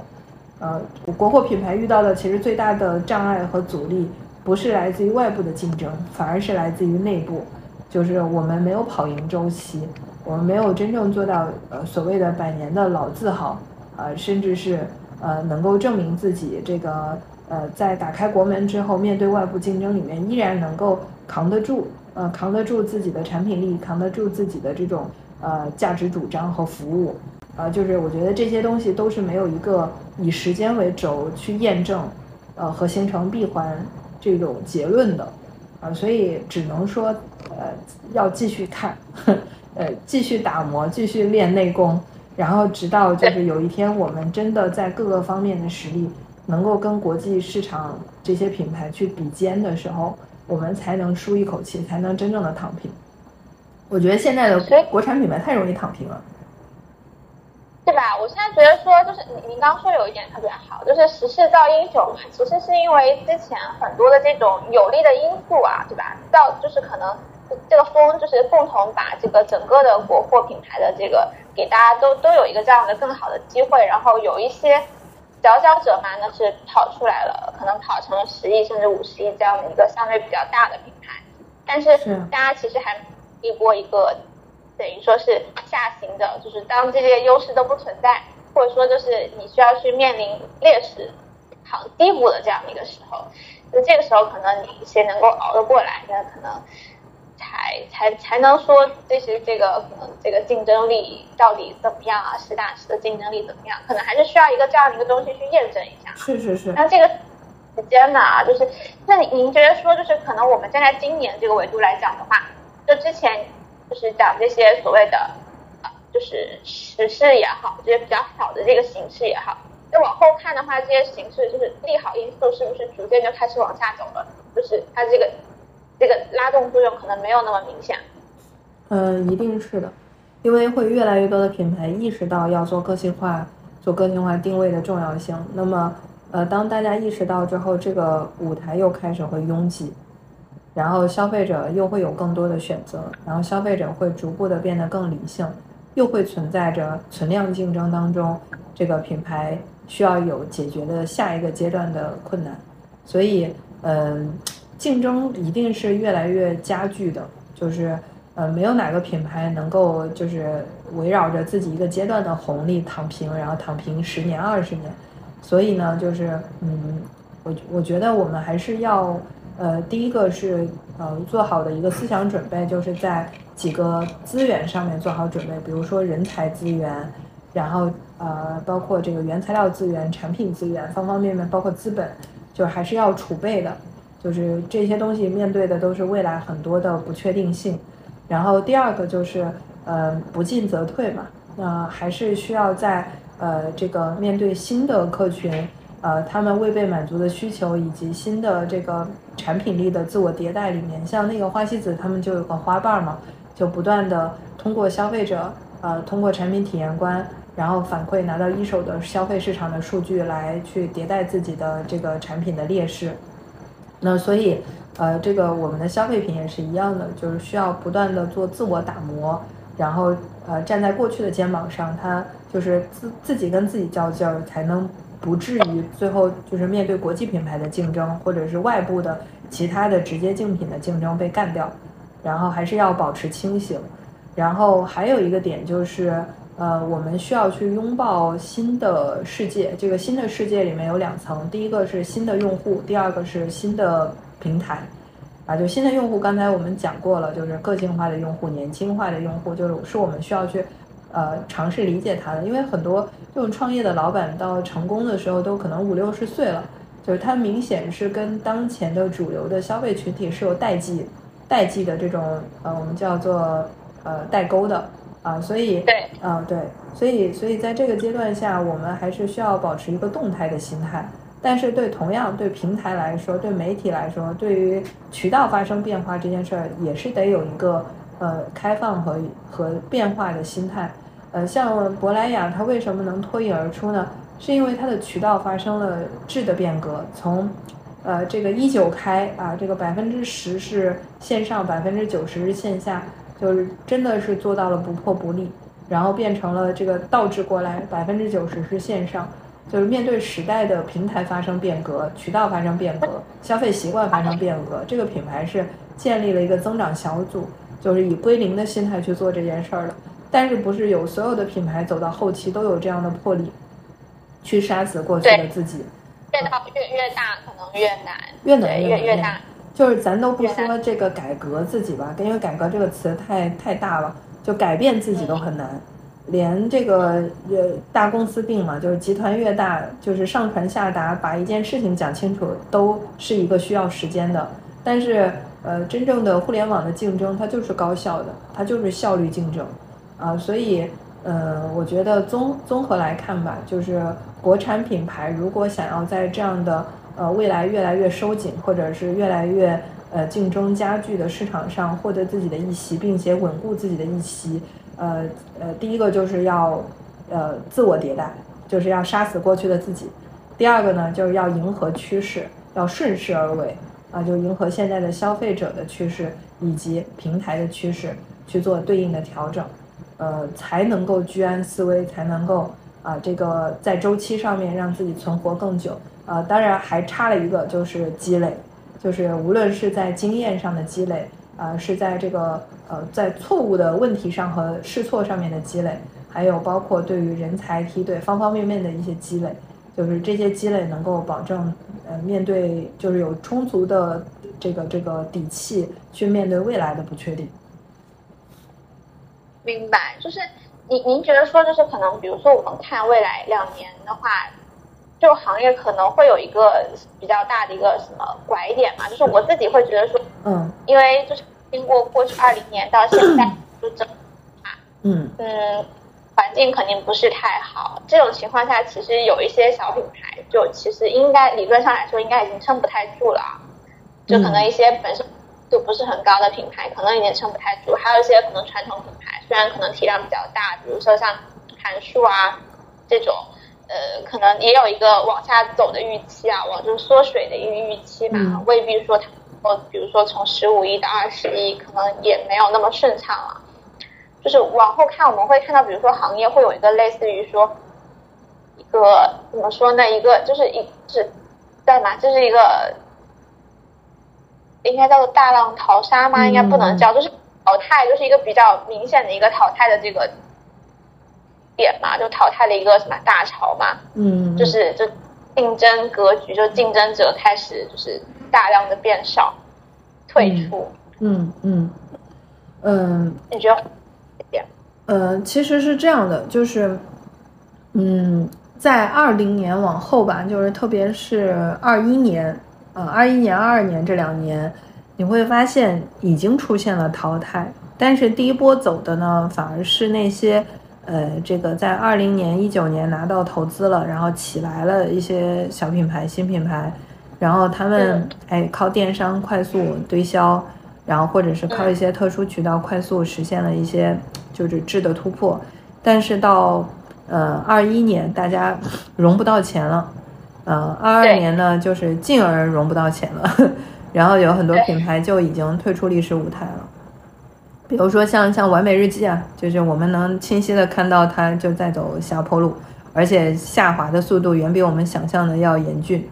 呃，国货品牌遇到的其实最大的障碍和阻力，不是来自于外部的竞争，反而是来自于内部，就是我们没有跑赢周期，我们没有真正做到呃所谓的百年的老字号，呃，甚至是呃能够证明自己这个。呃，在打开国门之后，面对外部竞争里面，依然能够扛得住，呃，扛得住自己的产品力，扛得住自己的这种呃价值主张和服务，啊，就是我觉得这些东西都是没有一个以时间为轴去验证，呃，和形成闭环这种结论的，啊，所以只能说，呃，要继续看，呃，继续打磨，继续练内功，然后直到就是有一天我们真的在各个方面的实力。能够跟国际市场这些品牌去比肩的时候，我们才能舒一口气，才能真正的躺平。我觉得现在的国产品牌太容易躺平了，对吧？我现在觉得说，就是您您刚说有一点特别好，就是时势造英雄，其实是因为之前很多的这种有利的因素啊，对吧？造就是可能这个风就是共同把这个整个的国货品牌的这个给大家都都有一个这样的更好的机会，然后有一些佼佼者嘛，那是跑出来了，可能跑成了十亿甚至五十亿这样的一个相对比较大的品牌，但是大家其实还一波一个等于说是下行的，就是当这些优势都不存在，或者说就是你需要去面临劣势、行低谷的这样的一个时候，那这个时候可能你谁能够熬得过来，那可能。才才才能说这些这个可能这个竞争力到底怎么样啊？实打实的竞争力怎么样？可能还是需要一个这样的一个东西去验证一下。是是是。那这个时间呢？就是，那您觉得说，就是可能我们站在今年这个维度来讲的话，就之前就是讲这些所谓的，就是时事也好，这些比较好的这个形式也好，再往后看的话，这些形式就是利好因素是不是逐渐就开始往下走了？就是它这个。这个拉动作用可能没有那么明显，嗯，一定是的，因为会越来越多的品牌意识到要做个性化、做个性化定位的重要性。那么，呃，当大家意识到之后，这个舞台又开始会拥挤，然后消费者又会有更多的选择，然后消费者会逐步的变得更理性，又会存在着存量竞争当中，这个品牌需要有解决的下一个阶段的困难。所以，嗯。竞争一定是越来越加剧的，就是呃，没有哪个品牌能够就是围绕着自己一个阶段的红利躺平，然后躺平十年二十年。所以呢，就是嗯，我我觉得我们还是要呃，第一个是呃，做好的一个思想准备，就是在几个资源上面做好准备，比如说人才资源，然后呃，包括这个原材料资源、产品资源，方方面面，包括资本，就还是要储备的。就是这些东西面对的都是未来很多的不确定性，然后第二个就是，呃，不进则退嘛，那还是需要在呃这个面对新的客群，呃他们未被满足的需求以及新的这个产品力的自我迭代里面，像那个花西子他们就有个花瓣嘛，就不断的通过消费者，呃通过产品体验官，然后反馈拿到一手的消费市场的数据来去迭代自己的这个产品的劣势。那所以，呃，这个我们的消费品也是一样的，就是需要不断的做自我打磨，然后呃站在过去的肩膀上，他就是自自己跟自己较劲儿，才能不至于最后就是面对国际品牌的竞争，或者是外部的其他的直接竞品的竞争被干掉。然后还是要保持清醒。然后还有一个点就是。呃，我们需要去拥抱新的世界。这个新的世界里面有两层，第一个是新的用户，第二个是新的平台。啊，就新的用户，刚才我们讲过了，就是个性化的用户、年轻化的用户，就是是我们需要去呃尝试理解它的。因为很多这种创业的老板到成功的时候都可能五六十岁了，就是他明显是跟当前的主流的消费群体是有代际、代际的这种呃我们叫做呃代沟的。啊，所以对，啊对，所以所以在这个阶段下，我们还是需要保持一个动态的心态。但是对同样对平台来说，对媒体来说，对于渠道发生变化这件事儿，也是得有一个呃开放和和变化的心态。呃，像珀莱雅，它为什么能脱颖而出呢？是因为它的渠道发生了质的变革，从呃这个一九开啊，这个百分之十是线上，百分之九十是线下。就是真的是做到了不破不立，然后变成了这个倒置过来，百分之九十是线上，就是面对时代的平台发生变革，渠道发生变革，消费习惯发生变革，这个品牌是建立了一个增长小组，就是以归零的心态去做这件事儿的。但是不是有所有的品牌走到后期都有这样的魄力，去杀死过去的自己？越到越越大可能越难，越难越越大。就是咱都不说这个改革自己吧，因为改革这个词太太大了，就改变自己都很难。连这个呃大公司病嘛，就是集团越大，就是上传下达把一件事情讲清楚，都是一个需要时间的。但是呃，真正的互联网的竞争，它就是高效的，它就是效率竞争啊。所以呃，我觉得综综合来看吧，就是国产品牌如果想要在这样的。呃，未来越来越收紧，或者是越来越呃竞争加剧的市场上获得自己的一席，并且稳固自己的一席，呃呃，第一个就是要呃自我迭代，就是要杀死过去的自己；第二个呢，就是要迎合趋势，要顺势而为，啊，就迎合现在的消费者的趋势以及平台的趋势去做对应的调整，呃，才能够居安思危，才能够啊，这个在周期上面让自己存活更久。呃，当然还差了一个就是积累，就是无论是在经验上的积累，啊，是在这个呃在错误的问题上和试错上面的积累，还有包括对于人才梯队方方面面的一些积累。就是这些积累能够保证，呃，面对就是有充足的这个这个底气去面对未来的不确定。明白，就是您您觉得说就是可能比如说我们看未来两年的话，就行业可能会有一个比较大的一个什么拐点嘛？就是我自己会觉得说，嗯，因为就是经过过去二零年到现在就整啊，嗯嗯。环境肯定不是太好，这种情况下，其实有一些小品牌，就其实应该理论上来说，应该已经撑不太住了。就可能一些本身就不是很高的品牌，可能已经撑不太住。还有一些可能传统品牌，虽然可能体量比较大，比如说像韩束啊这种，呃，可能也有一个往下走的预期啊，往就是缩水的一个预期嘛，未必说它，比如说从十五亿到二十亿，可能也没有那么顺畅了。就是往后看，我们会看到，比如说行业会有一个类似于说，一个怎么说呢？一个就是一是叫嘛？就是一个应该叫做大浪淘沙吗？应该不能叫，就是淘汰，就是一个比较明显的一个淘汰的这个点嘛，就淘汰了一个什么大潮嘛。嗯。就是就竞争格局，就竞争者开始就是大量的变少，退出。嗯嗯嗯。你觉得？呃，其实是这样的，就是，嗯，在二零年往后吧，就是特别是二一年，呃，二一年、二二年这两年，你会发现已经出现了淘汰，但是第一波走的呢，反而是那些，呃，这个在二零年、一九年拿到投资了，然后起来了一些小品牌、新品牌，然后他们哎靠电商快速堆销。然后或者是靠一些特殊渠道快速实现了一些就是质的突破，但是到呃二一年大家融不到钱了，呃二二年呢就是进而融不到钱了，然后有很多品牌就已经退出历史舞台了，比如说像像完美日记啊，就是我们能清晰的看到它就在走下坡路，而且下滑的速度远比我们想象的要严峻，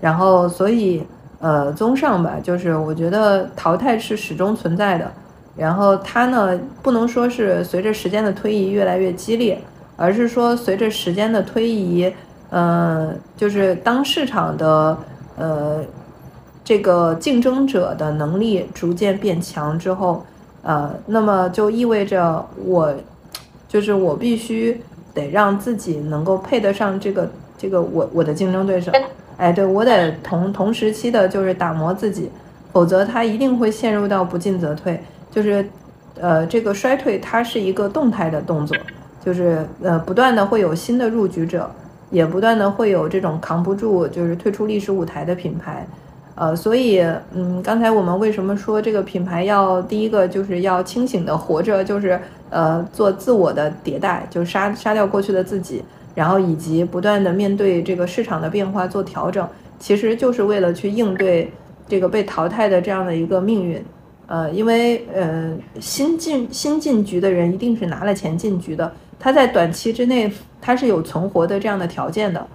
然后所以。呃，综上吧，就是我觉得淘汰是始终存在的，然后它呢，不能说是随着时间的推移越来越激烈，而是说随着时间的推移，呃，就是当市场的呃这个竞争者的能力逐渐变强之后，呃，那么就意味着我就是我必须得让自己能够配得上这个这个我我的竞争对手。哎，对我得同同时期的，就是打磨自己，否则他一定会陷入到不进则退。就是，呃，这个衰退它是一个动态的动作，就是呃，不断的会有新的入局者，也不断的会有这种扛不住，就是退出历史舞台的品牌。呃，所以，嗯，刚才我们为什么说这个品牌要第一个就是要清醒的活着，就是呃，做自我的迭代，就杀杀掉过去的自己。然后以及不断的面对这个市场的变化做调整，其实就是为了去应对这个被淘汰的这样的一个命运。呃，因为呃新进新进局的人一定是拿了钱进局的，他在短期之内他是有存活的这样的条件的。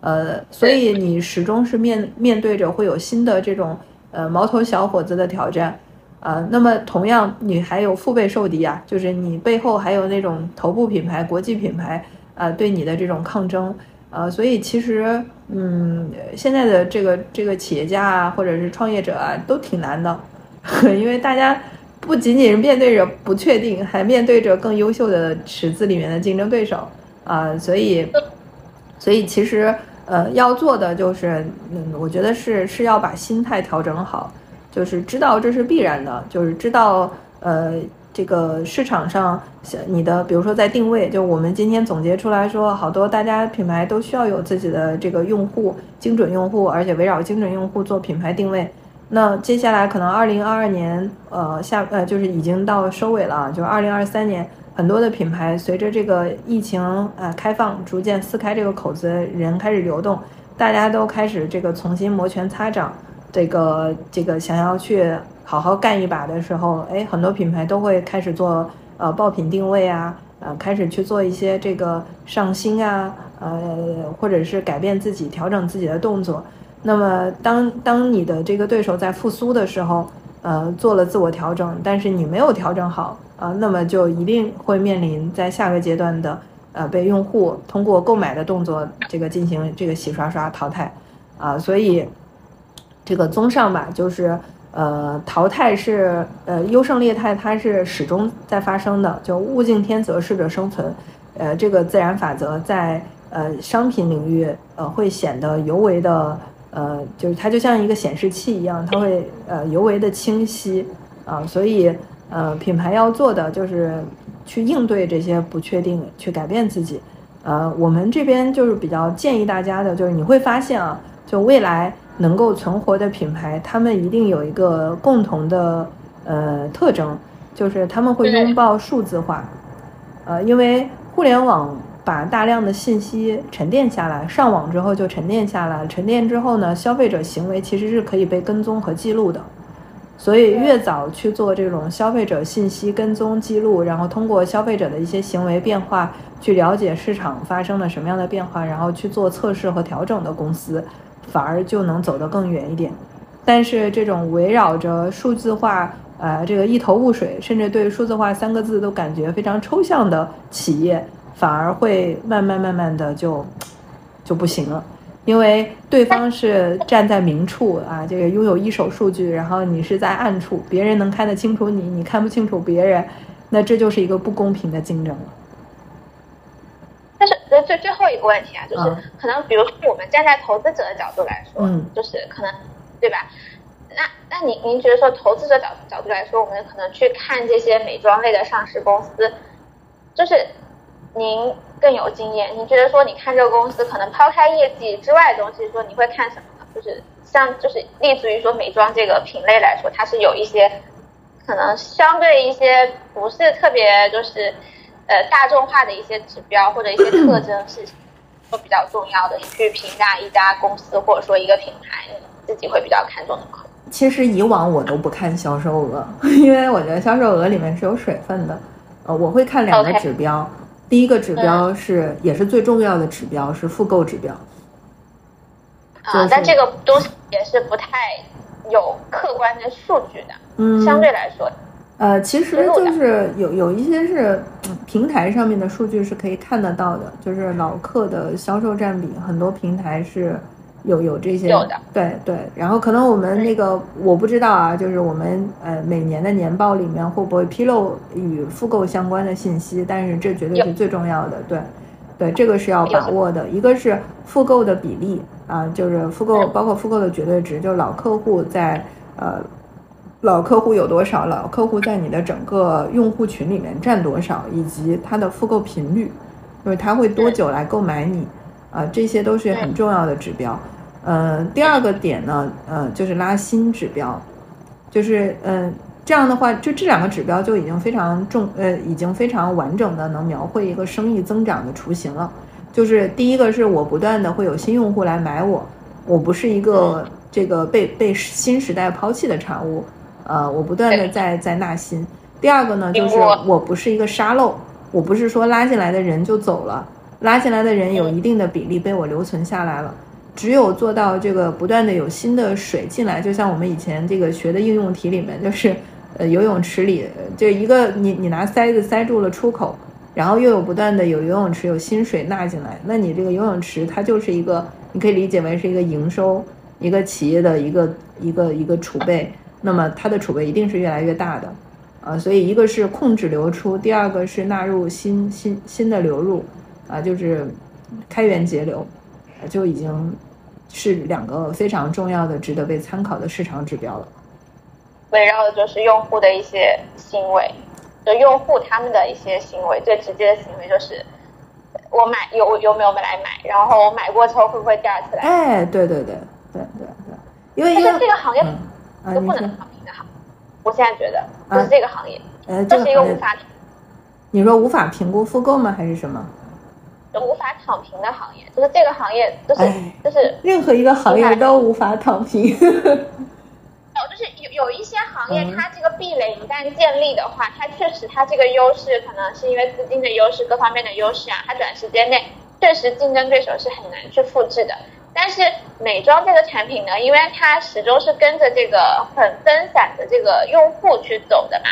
呃，所以你始终是面面对着会有新的这种呃毛头小伙子的挑战。呃，那么同样你还有腹背受敌啊，就是你背后还有那种头部品牌、国际品牌。呃，对你的这种抗争，呃，所以其实，嗯，现在的这个这个企业家啊，或者是创业者啊，都挺难的，因为大家不仅仅是面对着不确定，还面对着更优秀的池子里面的竞争对手啊，所以，所以其实，呃，要做的就是，嗯，我觉得是是要把心态调整好，就是知道这是必然的，就是知道，呃。这个市场上，你的比如说在定位，就我们今天总结出来说，好多大家品牌都需要有自己的这个用户精准用户，而且围绕精准用户做品牌定位。那接下来可能二零二二年，呃下呃就是已经到收尾了，就是二零二三年，很多的品牌随着这个疫情呃开放，逐渐撕开这个口子，人开始流动，大家都开始这个重新摩拳擦掌，这个这个想要去好好干一把的时候，哎，很多品牌都会开始做呃爆品定位啊，呃，开始去做一些这个上新啊，呃，或者是改变自己、调整自己的动作。那么当当你的这个对手在复苏的时候，呃，做了自我调整，但是你没有调整好啊，那么就一定会面临在下个阶段的呃被用户通过购买的动作这个进行这个洗刷刷淘汰啊，所以这个综上吧，就是呃淘汰是呃优胜劣汰，它是始终在发生的，就物竞天择，适者生存，呃这个自然法则在呃商品领域呃会显得尤为的。呃，就是它就像一个显示器一样，它会呃尤为的清晰啊，所以呃品牌要做的就是去应对这些不确定，去改变自己。呃，我们这边就是比较建议大家的，就是你会发现啊，就未来能够存活的品牌，他们一定有一个共同的呃特征，就是他们会拥抱数字化。呃，因为互联网。把大量的信息沉淀下来，上网之后就沉淀下来。沉淀之后呢，消费者行为其实是可以被跟踪和记录的。所以越早去做这种消费者信息跟踪记录，然后通过消费者的一些行为变化去了解市场发生了什么样的变化，然后去做测试和调整的公司，反而就能走得更远一点。但是这种围绕着数字化，呃，这个一头雾水，甚至对数字化三个字都感觉非常抽象的企业。反而会慢慢慢慢的就就不行了，因为对方是站在明处啊，这个拥有一手数据，然后你是在暗处，别人能看得清楚你，你看不清楚别人，那这就是一个不公平的竞争了。但是最最最后一个问题啊，就是可能比如说我们站在投资者的角度来说，嗯，就是可能对吧？那那您您觉得说投资者角角度来说，我们可能去看这些美妆类的上市公司，就是。您更有经验，您觉得说，你看这个公司可能抛开业绩之外的东西，说你会看什么呢？就是像就是立足于说美妆这个品类来说，它是有一些可能相对一些不是特别就是呃大众化的一些指标或者一些特征是都比较重要的。你去评价一家公司或者说一个品牌，你自己会比较看重的。其实以往我都不看销售额，因为我觉得销售额里面是有水分的。呃，我会看两个指标。第一个指标是，也是最重要的指标是复购指标。啊，但这个东西也是不太有客观的数据的。嗯，相对来说，呃，其实就是有有一些是平台上面的数据是可以看得到的，就是老客的销售占比，很多平台是。有有这些，有的，对对，然后可能我们那个我不知道啊，就是我们呃每年的年报里面会不会披露与复购相关的信息？但是这绝对是最重要的，对对，这个是要把握的。一个是复购的比例啊，就是复购包括复购的绝对值，就是老客户在呃老客户有多少，老客户在你的整个用户群里面占多少，以及他的复购频率，就是他会多久来购买你。啊，这些都是很重要的指标。呃，第二个点呢，呃，就是拉新指标，就是嗯，这样的话，就这两个指标就已经非常重，呃，已经非常完整的能描绘一个生意增长的雏形了。就是第一个是我不断的会有新用户来买我，我不是一个这个被被新时代抛弃的产物，呃，我不断的在在纳新。第二个呢，就是我不是一个沙漏，我不是说拉进来的人就走了。拉进来的人有一定的比例被我留存下来了，只有做到这个不断的有新的水进来，就像我们以前这个学的应用题里面，就是呃游泳池里就一个你你拿塞子塞住了出口，然后又有不断的有游泳池有新水纳进来，那你这个游泳池它就是一个你可以理解为是一个营收一个企业的一个一个一个储备，那么它的储备一定是越来越大的，啊，所以一个是控制流出，第二个是纳入新新新的流入。啊，就是开源节流，就已经是两个非常重要的、值得被参考的市场指标了。围绕的就是用户的一些行为，就用户他们的一些行为，最直接的行为就是我买有有没有来买，然后我买过之后会不会第二次来？哎，对对对对对对，因为因为这个行业都不能躺平的哈，我现在觉得就是这个行业，这是一个无法。你说无法评估复购吗？还是什么？无法躺平的行业，就是这个行业，就是就是任何一个行业都无法躺平。就是有有一些行业，它这个壁垒一旦建立的话，它确实它这个优势可能是因为资金的优势、各方面的优势啊，它短时间内确实竞争对手是很难去复制的。但是美妆这个产品呢，因为它始终是跟着这个很分散的这个用户去走的嘛，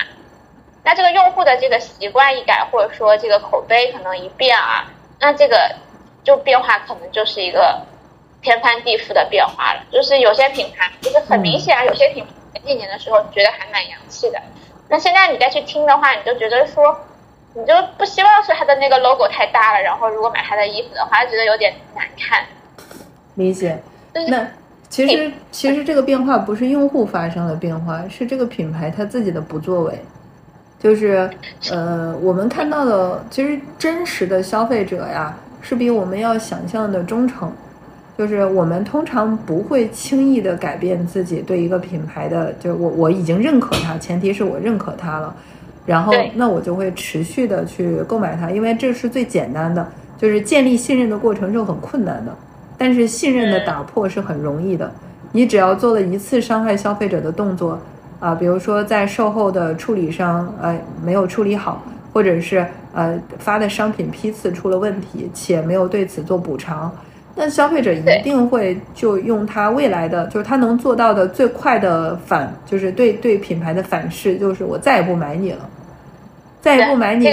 那这个用户的这个习惯一改，或者说这个口碑可能一变啊，那这个就变化可能就是一个天翻地覆的变化了。就是有些品牌就是很明显啊，有些品牌前几年的时候觉得还蛮洋气的，那现在你再去听的话，你就觉得说，你就不希望是它的那个 logo 太大了，然后如果买它的衣服的话，觉得有点难看。理解。那其实其实这个变化不是用户发生了变化，是这个品牌它自己的不作为。就是呃，我们看到的，其实真实的消费者呀，是比我们要想象的忠诚。就是我们通常不会轻易的改变自己对一个品牌的，就是我我已经认可它，前提是我认可它了，然后那我就会持续的去购买它，因为这是最简单的，就是建立信任的过程是很困难的，但是信任的打破是很容易的。你只要做了一次伤害消费者的动作。啊，比如说在售后的处理上，呃，没有处理好，或者是呃发的商品批次出了问题，且没有对此做补偿，那消费者一定会就用他未来的，就是他能做到的最快的反，就是对对品牌的反噬，就是我再也不买你了，再也不买你，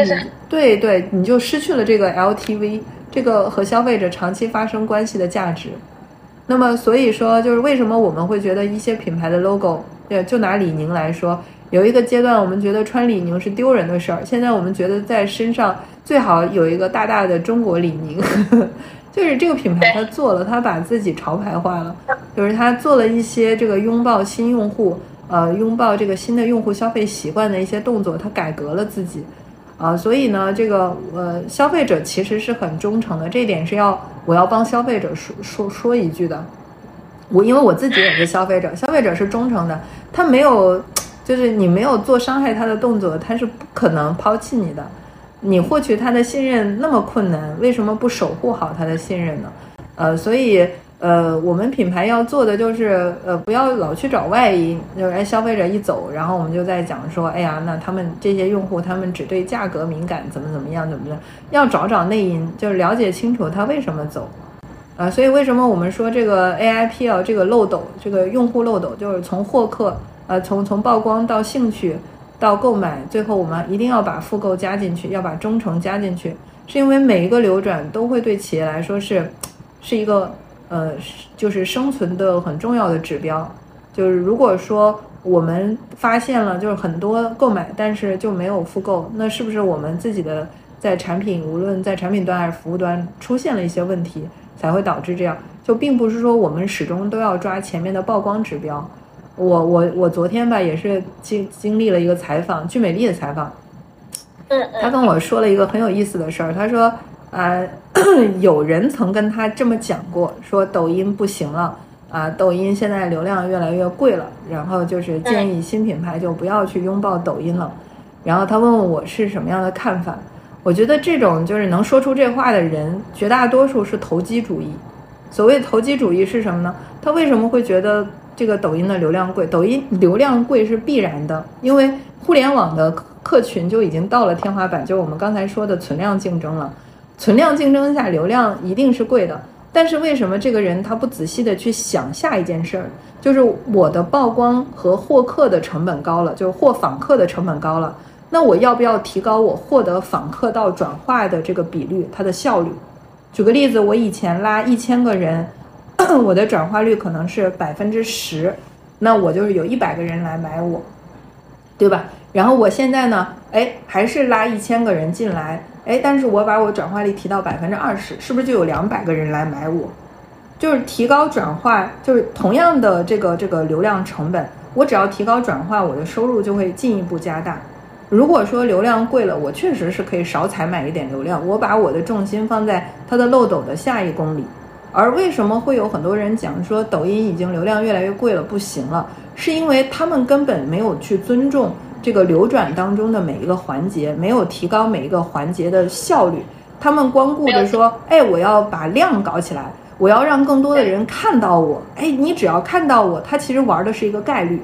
对对，你就失去了这个 LTV，这个和消费者长期发生关系的价值。那么所以说，就是为什么我们会觉得一些品牌的 logo。对，就拿李宁来说，有一个阶段我们觉得穿李宁是丢人的事儿，现在我们觉得在身上最好有一个大大的中国李宁，呵 呵就是这个品牌它做了，它把自己潮牌化了，就是它做了一些这个拥抱新用户，呃，拥抱这个新的用户消费习惯的一些动作，它改革了自己，啊，所以呢，这个呃，消费者其实是很忠诚的，这一点是要我要帮消费者说说说一句的。我因为我自己也是消费者，消费者是忠诚的，他没有，就是你没有做伤害他的动作，他是不可能抛弃你的。你获取他的信任那么困难，为什么不守护好他的信任呢？呃，所以呃，我们品牌要做的就是呃，不要老去找外因，就是哎，消费者一走，然后我们就在讲说，哎呀，那他们这些用户他们只对价格敏感，怎么怎么样，怎么样？要找找内因，就是了解清楚他为什么走。啊，所以为什么我们说这个 AIP 啊，这个漏斗，这个用户漏斗，就是从获客，呃，从从曝光到兴趣，到购买，最后我们一定要把复购加进去，要把忠诚加进去，是因为每一个流转都会对企业来说是，是一个呃，就是生存的很重要的指标。就是如果说我们发现了就是很多购买，但是就没有复购，那是不是我们自己的在产品，无论在产品端还是服务端出现了一些问题？才会导致这样，就并不是说我们始终都要抓前面的曝光指标。我我我昨天吧也是经经历了一个采访，聚美丽的采访。嗯他跟我说了一个很有意思的事儿，他说啊，有人曾跟他这么讲过，说抖音不行了啊，抖音现在流量越来越贵了，然后就是建议新品牌就不要去拥抱抖音了。然后他问问我是什么样的看法。我觉得这种就是能说出这话的人，绝大多数是投机主义。所谓投机主义是什么呢？他为什么会觉得这个抖音的流量贵？抖音流量贵是必然的，因为互联网的客群就已经到了天花板，就我们刚才说的存量竞争了。存量竞争下，流量一定是贵的。但是为什么这个人他不仔细的去想下一件事儿？就是我的曝光和获客的成本高了，就是获访客的成本高了。那我要不要提高我获得访客到转化的这个比率，它的效率？举个例子，我以前拉一千个人，我的转化率可能是百分之十，那我就是有一百个人来买我，对吧？然后我现在呢，哎，还是拉一千个人进来，哎，但是我把我转化率提到百分之二十，是不是就有两百个人来买我？就是提高转化，就是同样的这个这个流量成本，我只要提高转化，我的收入就会进一步加大。如果说流量贵了，我确实是可以少采买一点流量，我把我的重心放在它的漏斗的下一公里。而为什么会有很多人讲说抖音已经流量越来越贵了，不行了？是因为他们根本没有去尊重这个流转当中的每一个环节，没有提高每一个环节的效率。他们光顾着说，哎，我要把量搞起来，我要让更多的人看到我。哎，你只要看到我，他其实玩的是一个概率。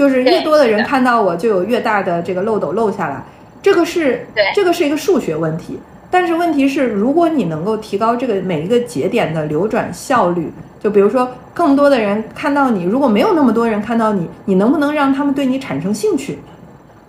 就是越多的人看到我，就有越大的这个漏斗漏下来。这个是对这个是一个数学问题，但是问题是，如果你能够提高这个每一个节点的流转效率，就比如说更多的人看到你，如果没有那么多人看到你，你能不能让他们对你产生兴趣？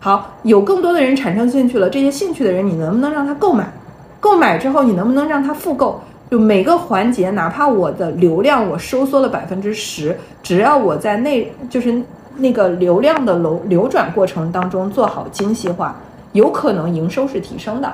好，有更多的人产生兴趣了，这些兴趣的人，你能不能让他购买？购买之后，你能不能让他复购？就每个环节，哪怕我的流量我收缩了百分之十，只要我在内就是那个流量的流流转过程当中做好精细化，有可能营收是提升的。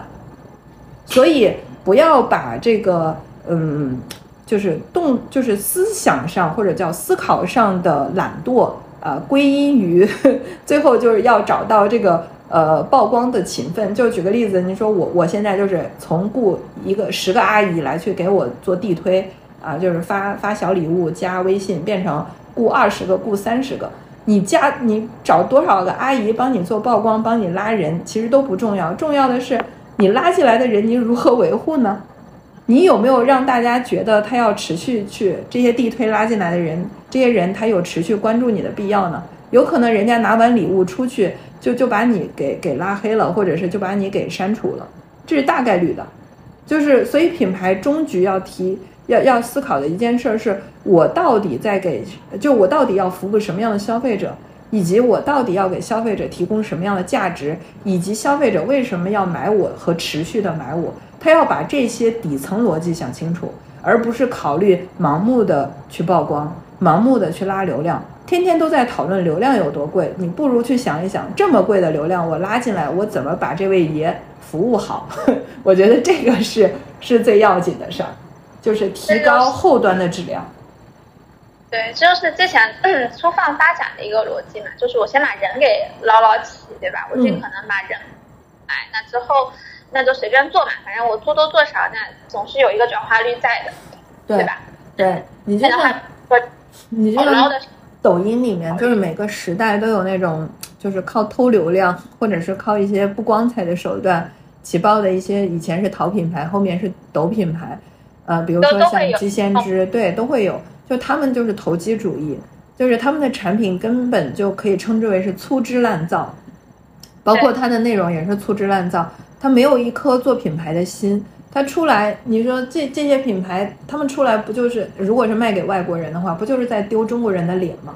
所以不要把这个嗯，就是动就是思想上或者叫思考上的懒惰啊、归因于 最后就是要找到这个呃曝光的勤奋。就举个例子，你说我我现在就是从雇一个十个阿姨来去给我做地推啊，就是发发小礼物加微信，变成雇二十个雇三十个。你加你找多少个阿姨帮你做曝光，帮你拉人，其实都不重要，重要的是你拉进来的人，你如何维护呢？你有没有让大家觉得他要持续去这些地推拉进来的人，这些人他有持续关注你的必要呢？有可能人家拿完礼物出去就就把你给给拉黑了，或者是就把你给删除了，这是大概率的。就是所以品牌终局要提要要思考的一件事是，我到底在给就我到底要服务什么样的消费者，以及我到底要给消费者提供什么样的价值，以及消费者为什么要买我和持续的买我，他要把这些底层逻辑想清楚，而不是考虑盲目的去曝光，盲目的去拉流量。天天都在讨论流量有多贵，你不如去想一想，这么贵的流量我拉进来，我怎么把这位爷服务好？我觉得这个是是最要紧的事儿，就是提高后端的质量。对，这就是之前嗯粗放发展的一个逻辑嘛，就是我先把人给捞捞起，对吧？我尽可能把人，哎，那之后那就随便做嘛，反正我做多做少，那总是有一个转化率在的，对吧？对，你就像你就像抖音里面，就是每个时代都有那种，就是靠偷流量，或者是靠一些不光彩的手段起爆的一些，以前是淘品牌，后面是抖品牌，呃，比如说像鸡先知，对，都会有，就他们就是投机主义，就是他们的产品根本就可以称之为是粗制滥造，包括它的内容也是粗制滥造，它没有一颗做品牌的心。它出来，你说这这些品牌，他们出来不就是，如果是卖给外国人的话，不就是在丢中国人的脸吗？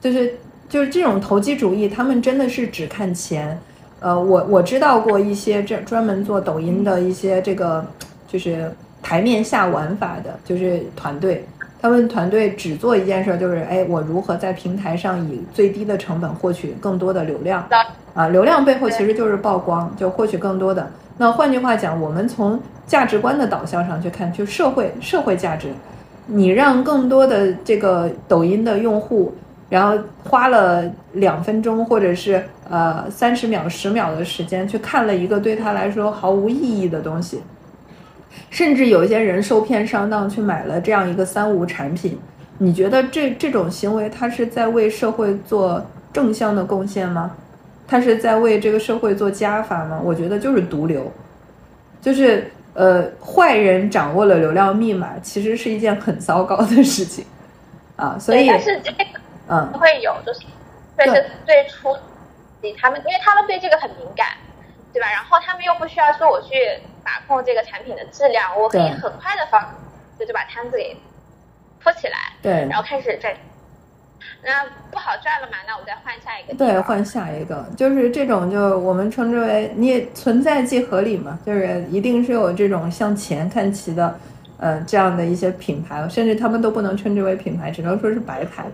就是就是这种投机主义，他们真的是只看钱。呃，我我知道过一些这专门做抖音的一些这个就是台面下玩法的，就是团队，他们团队只做一件事，就是哎，我如何在平台上以最低的成本获取更多的流量啊？流量背后其实就是曝光，就获取更多的。那换句话讲，我们从价值观的导向上去看，就社会社会价值，你让更多的这个抖音的用户，然后花了两分钟或者是呃三十秒、十秒的时间去看了一个对他来说毫无意义的东西，甚至有一些人受骗上当去买了这样一个三无产品，你觉得这这种行为，他是在为社会做正向的贡献吗？他是在为这个社会做加法吗？我觉得就是毒瘤，就是呃，坏人掌握了流量密码，其实是一件很糟糕的事情啊。所以，但是这个嗯，会有，就是对对是最初他们，因为他们对这个很敏感，对吧？然后他们又不需要说我去把控这个产品的质量，我可以很快的放就就把摊子给铺起来，对然后开始赚。那不好赚了嘛？那我再换下一个对，换下一个，就是这种，就我们称之为你也存在即合理嘛，就是一定是有这种向前看齐的，呃，这样的一些品牌，甚至他们都不能称之为品牌，只能说是白牌，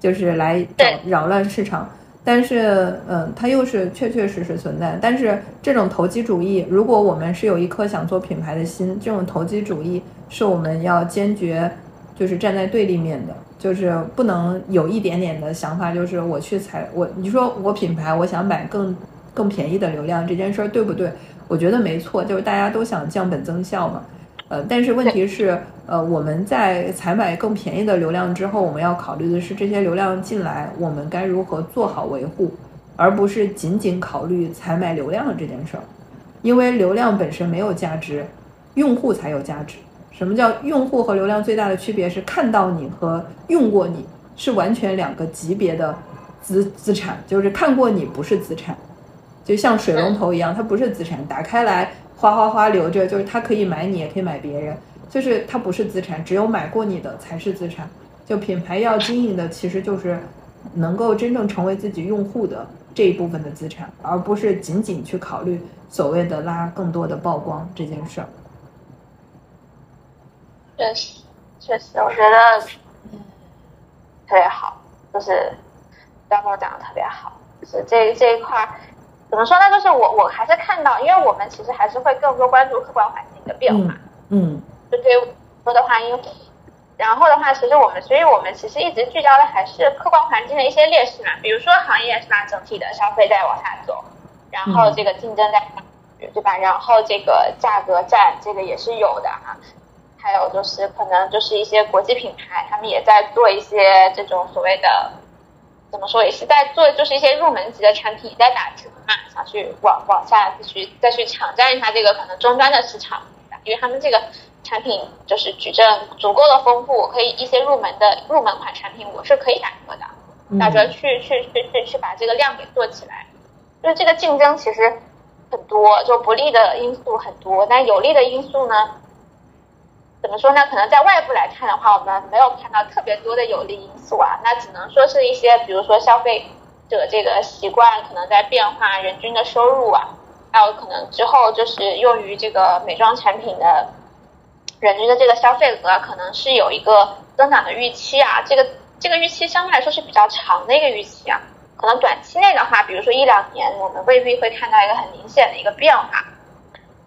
就是来扰扰乱市场。但是，嗯，它又是确确实实存在。但是这种投机主义，如果我们是有一颗想做品牌的心，这种投机主义是我们要坚决就是站在对立面的，就是不能有一点点的想法，就是我去采我，你说我品牌，我想买更更便宜的流量，这件事儿对不对？我觉得没错，就是大家都想降本增效嘛。呃，但是问题是，呃，我们在采买更便宜的流量之后，我们要考虑的是这些流量进来，我们该如何做好维护，而不是仅仅考虑采买流量这件事儿，因为流量本身没有价值，用户才有价值。什么叫用户和流量最大的区别是看到你和用过你是完全两个级别的资资产，就是看过你不是资产，就像水龙头一样，它不是资产，打开来哗哗哗流着，就是它可以买你，也可以买别人，就是它不是资产，只有买过你的才是资产。就品牌要经营的，其实就是能够真正成为自己用户的这一部分的资产，而不是仅仅去考虑所谓的拉更多的曝光这件事儿。确实，确实，我觉得嗯特别好，就是刚刚讲的特别好，就是这这一块怎么说呢？就是我我还是看到，因为我们其实还是会更多关注客观环境的变化。嗯，就对于说的话，因为。然后的话，其实我们，所以我们其实一直聚焦的还是客观环境的一些劣势嘛，比如说行业是吧，整体的消费在往下走，然后这个竞争在，对吧？然后这个价格战，这个也是有的啊。还有就是可能就是一些国际品牌，他们也在做一些这种所谓的，怎么说，也是在做，就是一些入门级的产品在打折嘛，想去往往下继续再去抢占一下这个可能终端的市场，因为他们这个。产品就是矩阵足够的丰富，可以一些入门的入门款产品，我是可以打折的，打折去去去去去把这个量给做起来。就是这个竞争其实很多，就不利的因素很多，但有利的因素呢，怎么说呢？可能在外部来看的话，我们没有看到特别多的有利因素啊，那只能说是一些，比如说消费者这个习惯可能在变化，人均的收入啊，还有可能之后就是用于这个美妆产品的。人均的这个消费额可能是有一个增长的预期啊，这个这个预期相对来说是比较长的一个预期啊，可能短期内的话，比如说一两年，我们未必会看到一个很明显的一个变化，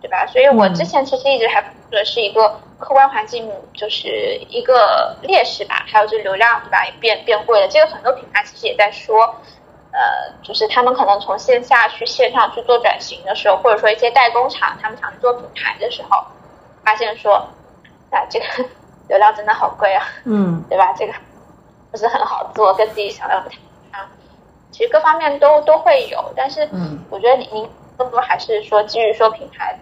对吧？所以我之前其实一直还说的是一个客观环境就是一个劣势吧，还有就是流量对吧也变变贵了，这个很多品牌其实也在说，呃，就是他们可能从线下去线上去做转型的时候，或者说一些代工厂他们想做品牌的时候，发现说。啊，这个 流量真的好贵啊，嗯，对吧？这个不是很好做，跟自己想的不太一样。其实各方面都都会有，但是，嗯，我觉得您您更多还是说基于说品牌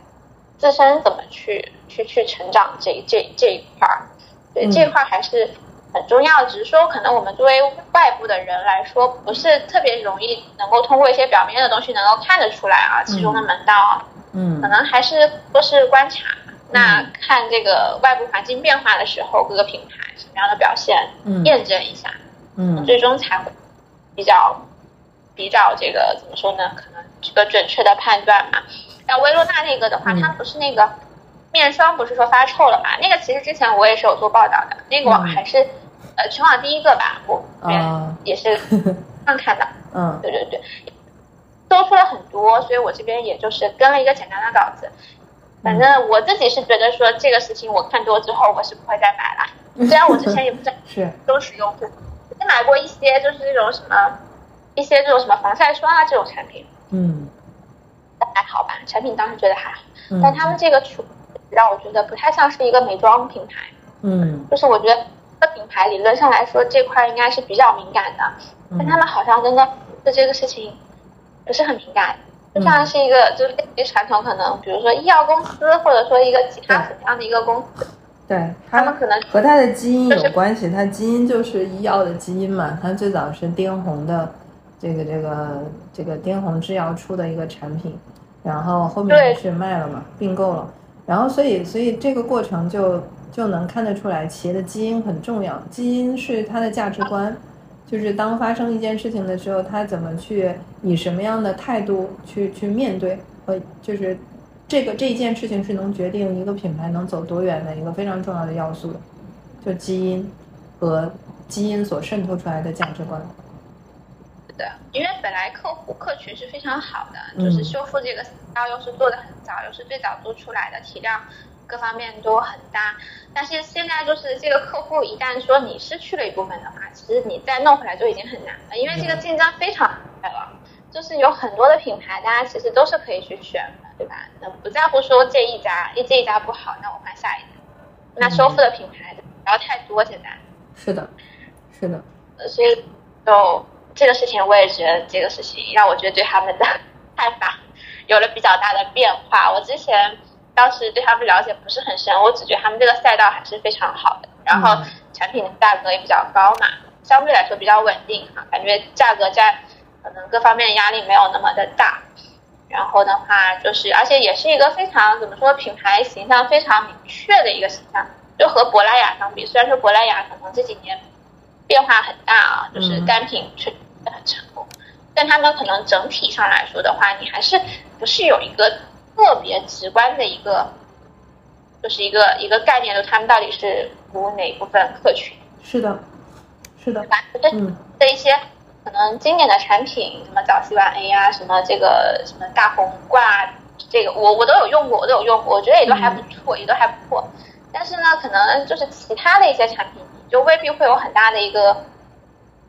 自身怎么去去去成长这这这一块儿，对这一块还是很重要。只是说，可能我们作为外部的人来说，不是特别容易能够通过一些表面的东西能够看得出来啊，其中的门道啊，嗯，可能还是都是观察。那看这个外部环境变化的时候，各个品牌什么样的表现，验证一下，嗯，最终才会比较比较这个怎么说呢？可能这个准确的判断嘛。像薇诺娜那个的话，它不是那个面霜，不是说发臭了嘛？那个其实之前我也是有做报道的，那个网还是呃全网第一个吧，我也是 刚看的，嗯，对对对，多出了很多，所以我这边也就是跟了一个简单的稿子。反正我自己是觉得说这个事情我看多之后我是不会再买了，虽然我之前也不是是。都使用户，也买过一些就是那种什么一些这种什么防晒霜啊这种产品，嗯，还好吧，产品当时觉得还好，但他们这个处让我觉得不太像是一个美妆品牌，嗯，就是我觉得这品牌理论上来说这块应该是比较敏感的，但他们好像真的对这个事情不是很敏感。就像是一个，就是类似于传统，可能比如说医药公司，或者说一个其他什么样的一个公司，对他们可能和他的基因有关系，他基因就是医药的基因嘛。他最早是丁红的这个这个这个滇红制药出的一个产品，然后后面是卖了嘛，并购了，然后所以所以这个过程就就能看得出来，企业的基因很重要，基因是它的价值观。就是当发生一件事情的时候，他怎么去以什么样的态度去去面对，和就是这个这一件事情是能决定一个品牌能走多远的一个非常重要的要素，就基因和基因所渗透出来的价值观。对，因为本来客户客群是非常好的，就是修复这个刀又是做的很早，又是最早做出来的，体量。各方面都很大，但是现在就是这个客户一旦说你失去了一部分的话，其实你再弄回来就已经很难了，因为这个竞争非常激烈了，就是有很多的品牌，大家其实都是可以去选的，对吧？那不在乎说这一家，一这一家不好，那我换下一家。那修复的品牌不要太多，现在是的，是的，所以就这个事情，我也觉得这个事情让我觉得对他们的 看法有了比较大的变化。我之前。当时对他们了解不是很深，我只觉得他们这个赛道还是非常好的，然后产品的价格也比较高嘛，相对来说比较稳定哈，感觉价格在可能各方面压力没有那么的大。然后的话就是，而且也是一个非常怎么说品牌形象非常明确的一个形象，就和珀莱雅相比，虽然说珀莱雅可能这几年变化很大啊，就是单品确实很成功，但他们可能整体上来说的话，你还是不是有一个特别直观的一个，就是一个一个概念，就他们到底是服务哪一部分客群？是的，是的，对，嗯，这一些。可能经典的产品，什么早 C 晚 A 啊，什么这个什么大红挂，这个我我都有用过，我都有用过，我觉得也都还不错，也都还不错。但是呢，可能就是其他的一些产品，就未必会有很大的一个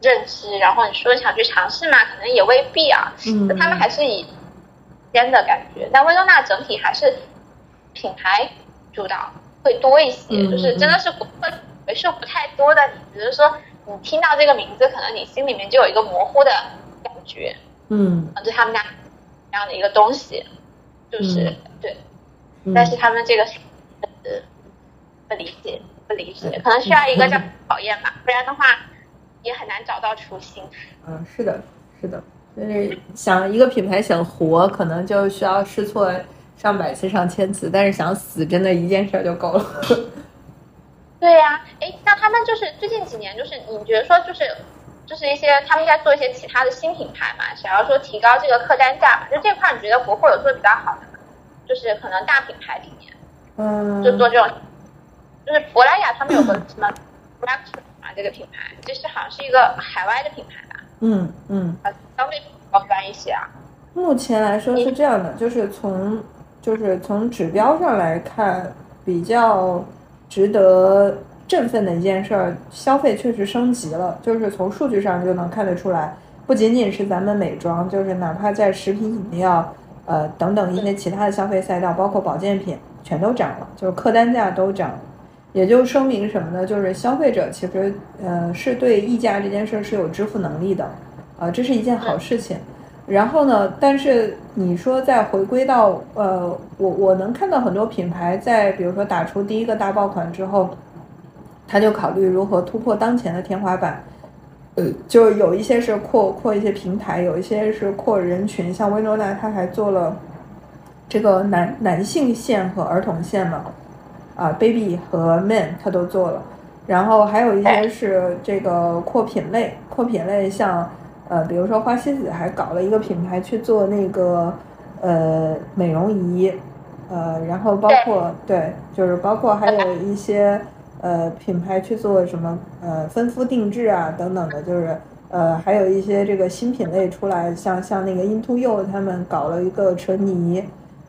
认知。然后你说想去尝试嘛，可能也未必啊。嗯。他们还是以先的感觉，但薇诺娜整体还是品牌主导会多一些，就是真的是顾客为数不太多的。你比如说。你听到这个名字，可能你心里面就有一个模糊的感觉，嗯，就他们家这样的一个东西，就是对，但是他们这个呃不理解，不理解，可能需要一个叫考验吧，不然的话也很难找到初心。嗯，是的，是的，就是想一个品牌想活，可能就需要试错上百次、上千次，但是想死，真的一件事就够了。对呀，哎，那他们就是最近几年，就是你觉得说，就是就是一些他们在做一些其他的新品牌嘛，想要说提高这个客单价嘛，就这块你觉得国货有做的比较好的吗？就是可能大品牌里面，嗯，就做这种，就是珀莱雅他们有个什么嘛，这个品牌，就是好像是一个海外的品牌吧？嗯嗯，相对高端一些啊。目前来说是这样的，就是从就是从指标上来看比较。值得振奋的一件事儿，消费确实升级了，就是从数据上就能看得出来，不仅仅是咱们美妆，就是哪怕在食品饮料，呃等等一些其他的消费赛道，包括保健品，全都涨了，就是客单价都涨，也就说明什么呢？就是消费者其实呃是对溢价这件事是有支付能力的，啊，这是一件好事情。然后呢？但是你说再回归到呃，我我能看到很多品牌在比如说打出第一个大爆款之后，他就考虑如何突破当前的天花板。呃，就有一些是扩扩一些平台，有一些是扩人群。像薇诺娜，它还做了这个男男性线和儿童线嘛，啊，baby 和 man 他都做了。然后还有一些是这个扩品类，扩品类像。呃，比如说花西子还搞了一个品牌去做那个呃美容仪，呃，然后包括对，就是包括还有一些呃品牌去做什么呃分肤定制啊等等的，就是呃还有一些这个新品类出来，像像那个 Into You 他们搞了一个唇泥，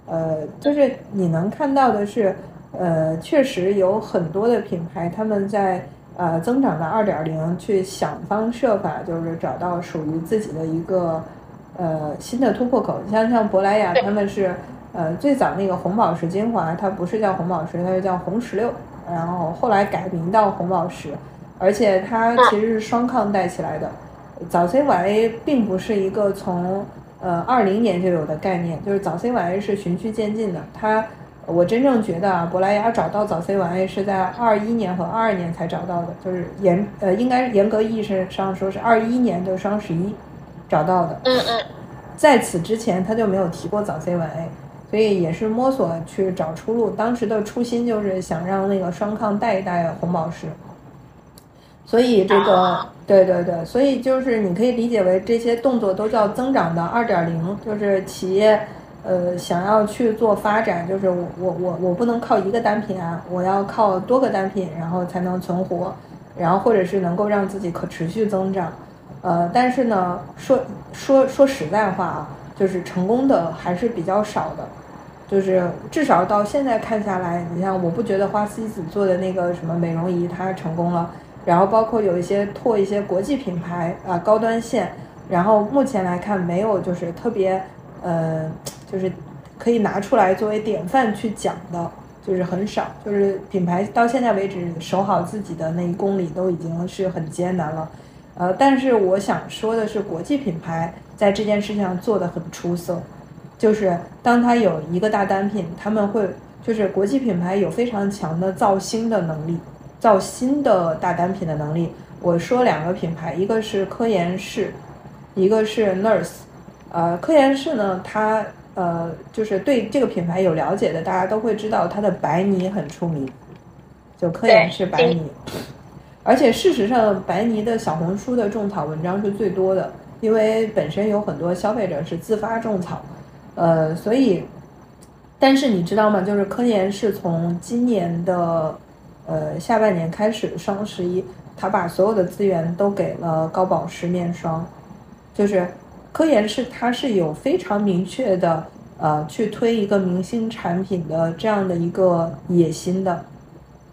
呃，就是你能看到的是，呃，确实有很多的品牌他们在。呃，增长的二点零，去想方设法，就是找到属于自己的一个呃新的突破口。你像像珀莱雅，他们是呃最早那个红宝石精华，它不是叫红宝石，它是叫红石榴，然后后来改名到红宝石，而且它其实是双抗带起来的。早 C 晚 A 并不是一个从呃二零年就有的概念，就是早 C 晚 A 是循序渐进的，它。我真正觉得啊，珀莱雅找到早 C 晚 A 是在二一年和二二年才找到的，就是严呃，应该严格意义上说是二一年的双十一找到的。嗯嗯，在此之前他就没有提过早 C 晚 A，所以也是摸索去找出路。当时的初心就是想让那个双抗带一带红宝石，所以这个对对对，所以就是你可以理解为这些动作都叫增长的二点零，就是企业。呃，想要去做发展，就是我我我我不能靠一个单品啊，我要靠多个单品，然后才能存活，然后或者是能够让自己可持续增长。呃，但是呢，说说说实在话啊，就是成功的还是比较少的，就是至少到现在看下来，你像我不觉得花西子做的那个什么美容仪它成功了，然后包括有一些拓一些国际品牌啊高端线，然后目前来看没有就是特别呃。就是可以拿出来作为典范去讲的，就是很少。就是品牌到现在为止守好自己的那一公里都已经是很艰难了。呃，但是我想说的是，国际品牌在这件事情上做的很出色。就是当他有一个大单品，他们会就是国际品牌有非常强的造星的能力。造新的大单品的能力。我说两个品牌，一个是科颜氏，一个是 Nurse。呃，科颜氏呢，它呃就是对这个品牌有了解的，大家都会知道它的白泥很出名，就科颜氏白泥。而且事实上，白泥的小红书的种草文章是最多的，因为本身有很多消费者是自发种草，呃，所以，但是你知道吗？就是科研是从今年的呃下半年开始，双十一，他把所有的资源都给了高保湿面霜，就是科研是它是有非常明确的呃去推一个明星产品的这样的一个野心的。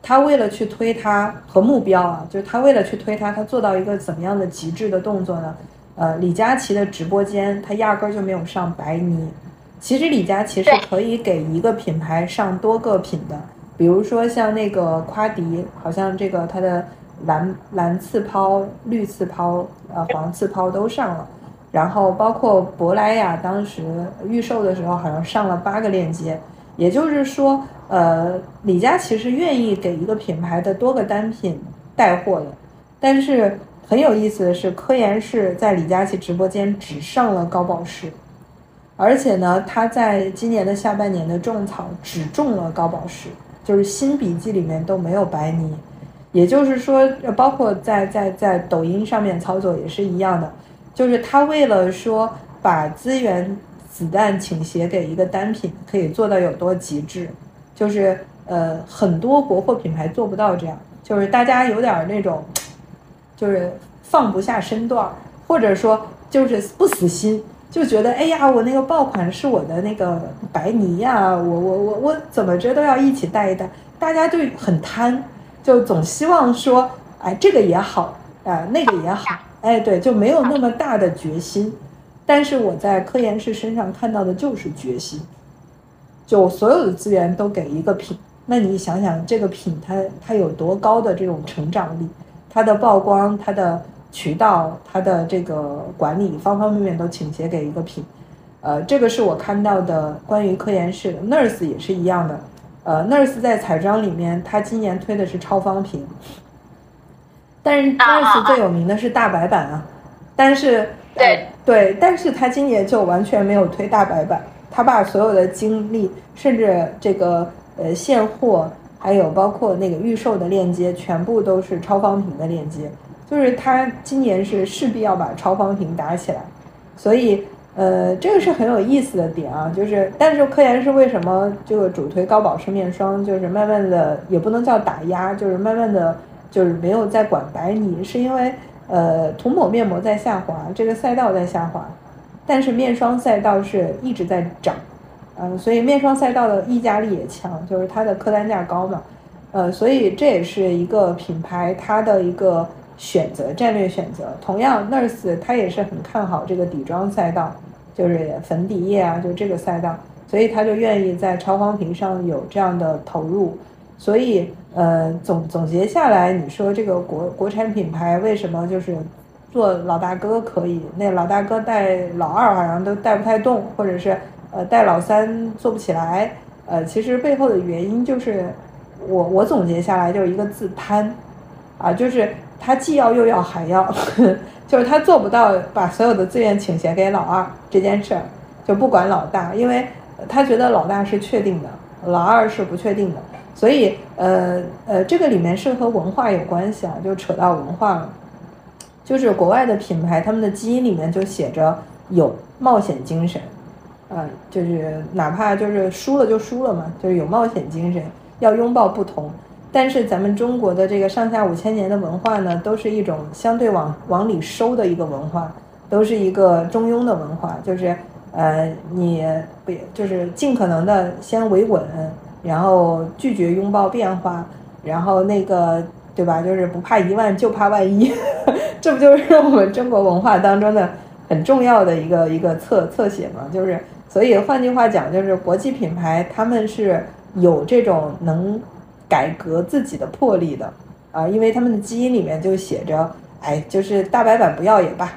他为了去推它和目标啊，就是他为了去推它，他做到一个怎么样的极致的动作呢？呃，李佳琦的直播间他压根儿就没有上白泥。其实李佳琦是可以给一个品牌上多个品的，比如说像那个夸迪，好像这个它的蓝蓝刺抛、绿刺抛、呃黄刺抛都上了，然后包括珀莱雅当时预售的时候好像上了八个链接，也就是说。呃，李佳琦是愿意给一个品牌的多个单品带货的，但是很有意思的是，科颜氏在李佳琦直播间只上了高保湿，而且呢，他在今年的下半年的种草只种了高保湿，就是新笔记里面都没有白泥，也就是说，包括在在在抖音上面操作也是一样的，就是他为了说把资源子弹倾斜给一个单品，可以做到有多极致。就是呃，很多国货品牌做不到这样，就是大家有点那种，就是放不下身段，或者说就是不死心，就觉得哎呀，我那个爆款是我的那个白泥呀，我我我我怎么着都要一起带一带，大家就很贪，就总希望说，哎，这个也好啊，那个也好，哎，对，就没有那么大的决心。但是我在科研室身上看到的就是决心。就所有的资源都给一个品，那你想想这个品它它有多高的这种成长力，它的曝光、它的渠道、它的这个管理方方面面都倾斜给一个品，呃，这个是我看到的关于科研室的 Nurse 也是一样的，呃，Nurse 在彩妆里面它今年推的是超方瓶，但是 Nurse 最有名的是大白板啊，但是对对，但是他今年就完全没有推大白板。他把所有的精力，甚至这个呃现货，还有包括那个预售的链接，全部都是超方屏的链接。就是他今年是势必要把超方屏打起来，所以呃这个是很有意思的点啊。就是但是科研是为什么这个主推高保湿面霜，就是慢慢的也不能叫打压，就是慢慢的就是没有在管白泥，是因为呃涂抹面膜在下滑，这个赛道在下滑。但是面霜赛道是一直在涨，嗯，所以面霜赛道的溢价力也强，就是它的客单价高嘛，呃，所以这也是一个品牌它的一个选择战略选择。同样，Nurse 它也是很看好这个底妆赛道，就是粉底液啊，就这个赛道，所以它就愿意在超光屏上有这样的投入。所以，呃，总总结下来，你说这个国国产品牌为什么就是？做老大哥可以，那老大哥带老二好像都带不太动，或者是呃带老三做不起来。呃，其实背后的原因就是，我我总结下来就是一个字贪，啊，就是他既要又要还要，就是他做不到把所有的资源倾斜给老二这件事儿，就不管老大，因为他觉得老大是确定的，老二是不确定的，所以呃呃这个里面是和文化有关系啊，就扯到文化了。就是国外的品牌，他们的基因里面就写着有冒险精神，啊，就是哪怕就是输了就输了嘛，就是有冒险精神，要拥抱不同。但是咱们中国的这个上下五千年的文化呢，都是一种相对往往里收的一个文化，都是一个中庸的文化，就是呃，你不就是尽可能的先维稳，然后拒绝拥抱变化，然后那个。对吧？就是不怕一万，就怕万一，这不就是我们中国文化当中的很重要的一个一个侧侧写吗？就是，所以换句话讲，就是国际品牌他们是有这种能改革自己的魄力的啊，因为他们的基因里面就写着，哎，就是大白板不要也罢，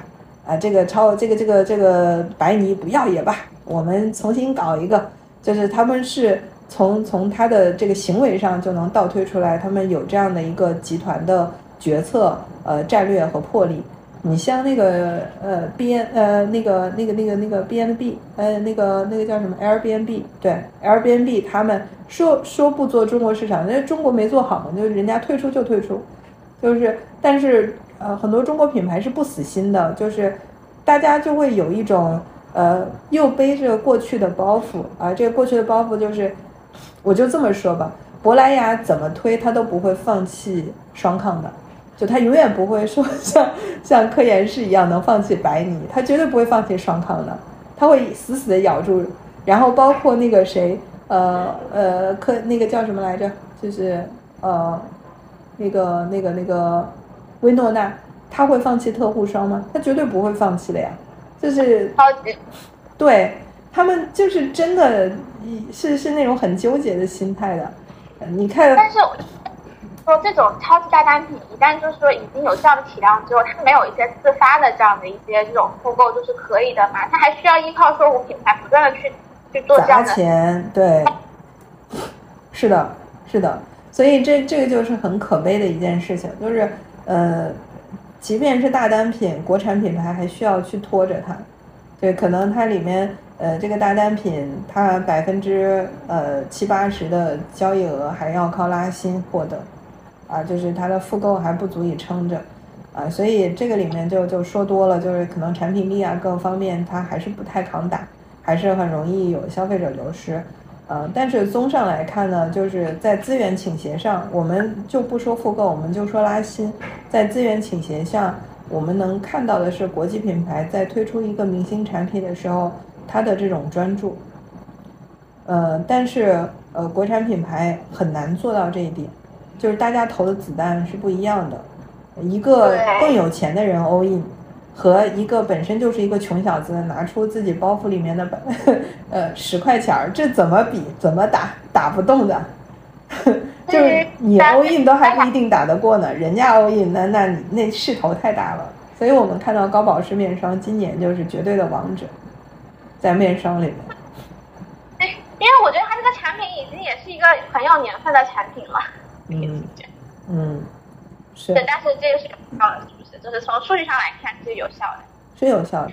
啊，这个超这个这个这个白泥不要也罢，我们重新搞一个，就是他们是。从从他的这个行为上就能倒推出来，他们有这样的一个集团的决策、呃战略和魄力。你像那个呃 B N 呃那个那个那个那个 B N B 呃那个那个叫什么？Airbnb 对 Airbnb 他们说说不做中国市场，那中国没做好嘛，就是人家退出就退出，就是但是呃很多中国品牌是不死心的，就是大家就会有一种呃又背着过去的包袱啊，这个过去的包袱就是我就这么说吧，珀莱雅怎么推它都不会放弃双抗的。就他永远不会说像像科颜氏一样能放弃白泥，他绝对不会放弃双抗的，他会死死的咬住。然后包括那个谁，呃呃科那个叫什么来着？就是呃那个那个那个薇诺娜，他会放弃特护霜吗？他绝对不会放弃的呀。就是对他们就是真的，是是那种很纠结的心态的。你看，但是。说这种超级大单品，一旦就是说已经有这样的体量之后，它没有一些自发的这样的一些这种复购，就是可以的嘛？它还需要依靠说我品牌不断的去去做这样的钱，对，是的，是的，所以这这个就是很可悲的一件事情，就是呃，即便是大单品，国产品牌还需要去拖着它，对，可能它里面呃这个大单品，它百分之呃七八十的交易额还要靠拉新获得。啊，就是它的复购还不足以撑着，啊，所以这个里面就就说多了，就是可能产品力啊各方面它还是不太抗打，还是很容易有消费者流失，呃，但是综上来看呢，就是在资源倾斜上，我们就不说复购，我们就说拉新，在资源倾斜下，我们能看到的是国际品牌在推出一个明星产品的时候，它的这种专注，呃，但是呃，国产品牌很难做到这一点。就是大家投的子弹是不一样的，一个更有钱的人 all in，和一个本身就是一个穷小子拿出自己包袱里面的本 呃十块钱儿，这怎么比？怎么打？打不动的。就是你 all in 都还不一定打得过呢，人家 all in，那那你那势头太大了。所以我们看到高保湿面霜今年就是绝对的王者，在面霜里面。因为我觉得它这个产品已经也是一个很有年份的产品了。嗯嗯，是。对，但是这个是有效的，是不是？就是从数据上来看是有效的，是有效的，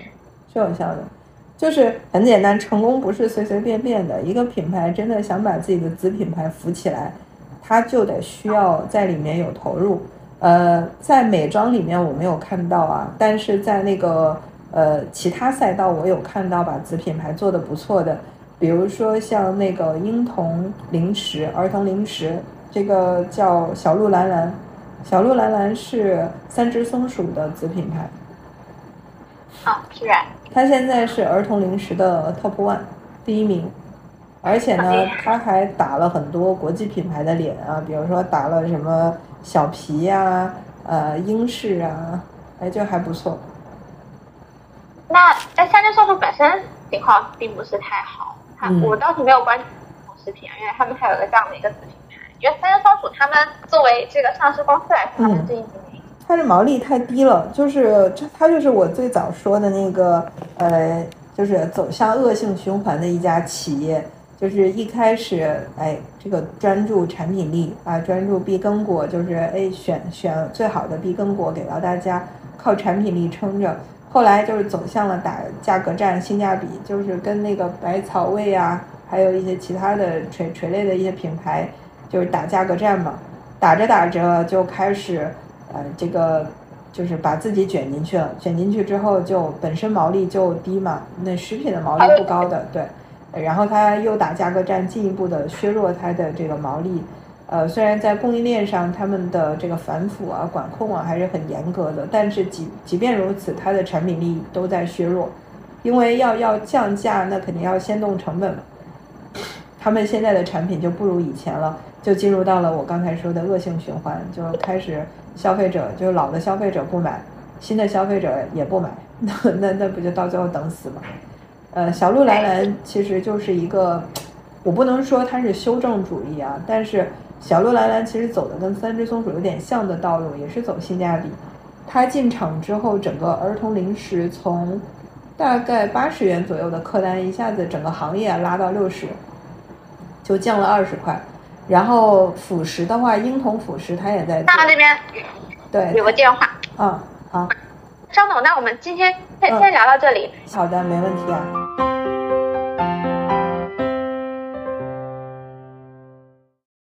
是有效的。就是很简单，成功不是随随便便的。一个品牌真的想把自己的子品牌扶起来，它就得需要在里面有投入。呃，在美妆里面我没有看到啊，但是在那个呃其他赛道我有看到把子品牌做的不错的，比如说像那个婴童零食、儿童零食。这个叫小鹿蓝蓝，小鹿蓝蓝是三只松鼠的子品牌。啊，是然。它现在是儿童零食的 top one 第一名，而且呢，它还打了很多国际品牌的脸啊，比如说打了什么小皮呀、呃英式啊，哎，就还不错。那但，三只松鼠本身情况并不是太好，它我倒是没有关注食品啊，因为他们还有个这样的一个子品。牌，因为三只松鼠他们作为这个上市公司来说，他们最近几年，它的毛利太低了，就是这，它就是我最早说的那个，呃，就是走向恶性循环的一家企业，就是一开始，哎，这个专注产品力啊，专注碧根果，就是哎，选选最好的碧根果给到大家，靠产品力撑着，后来就是走向了打价格战、性价比，就是跟那个百草味啊，还有一些其他的垂垂类的一些品牌。就是打价格战嘛，打着打着就开始，呃，这个就是把自己卷进去了。卷进去之后，就本身毛利就低嘛，那食品的毛利不高的，对。然后他又打价格战，进一步的削弱它的这个毛利。呃，虽然在供应链上他们的这个反腐啊、管控啊还是很严格的，但是即即便如此，它的产品力都在削弱，因为要要降价，那肯定要先动成本嘛。他们现在的产品就不如以前了。就进入到了我刚才说的恶性循环，就开始消费者就老的消费者不买，新的消费者也不买，那那那不就到最后等死吗？呃，小鹿蓝蓝其实就是一个，我不能说它是修正主义啊，但是小鹿蓝蓝其实走的跟三只松鼠有点像的道路，也是走性价比。它进场之后，整个儿童零食从大概八十元左右的客单，一下子整个行业拉到六十。就降了二十块。然后辅食的话，婴童辅食它也在那这边对有个电话，嗯好，张总，那我们今天先先聊到这里。好的，没问题啊。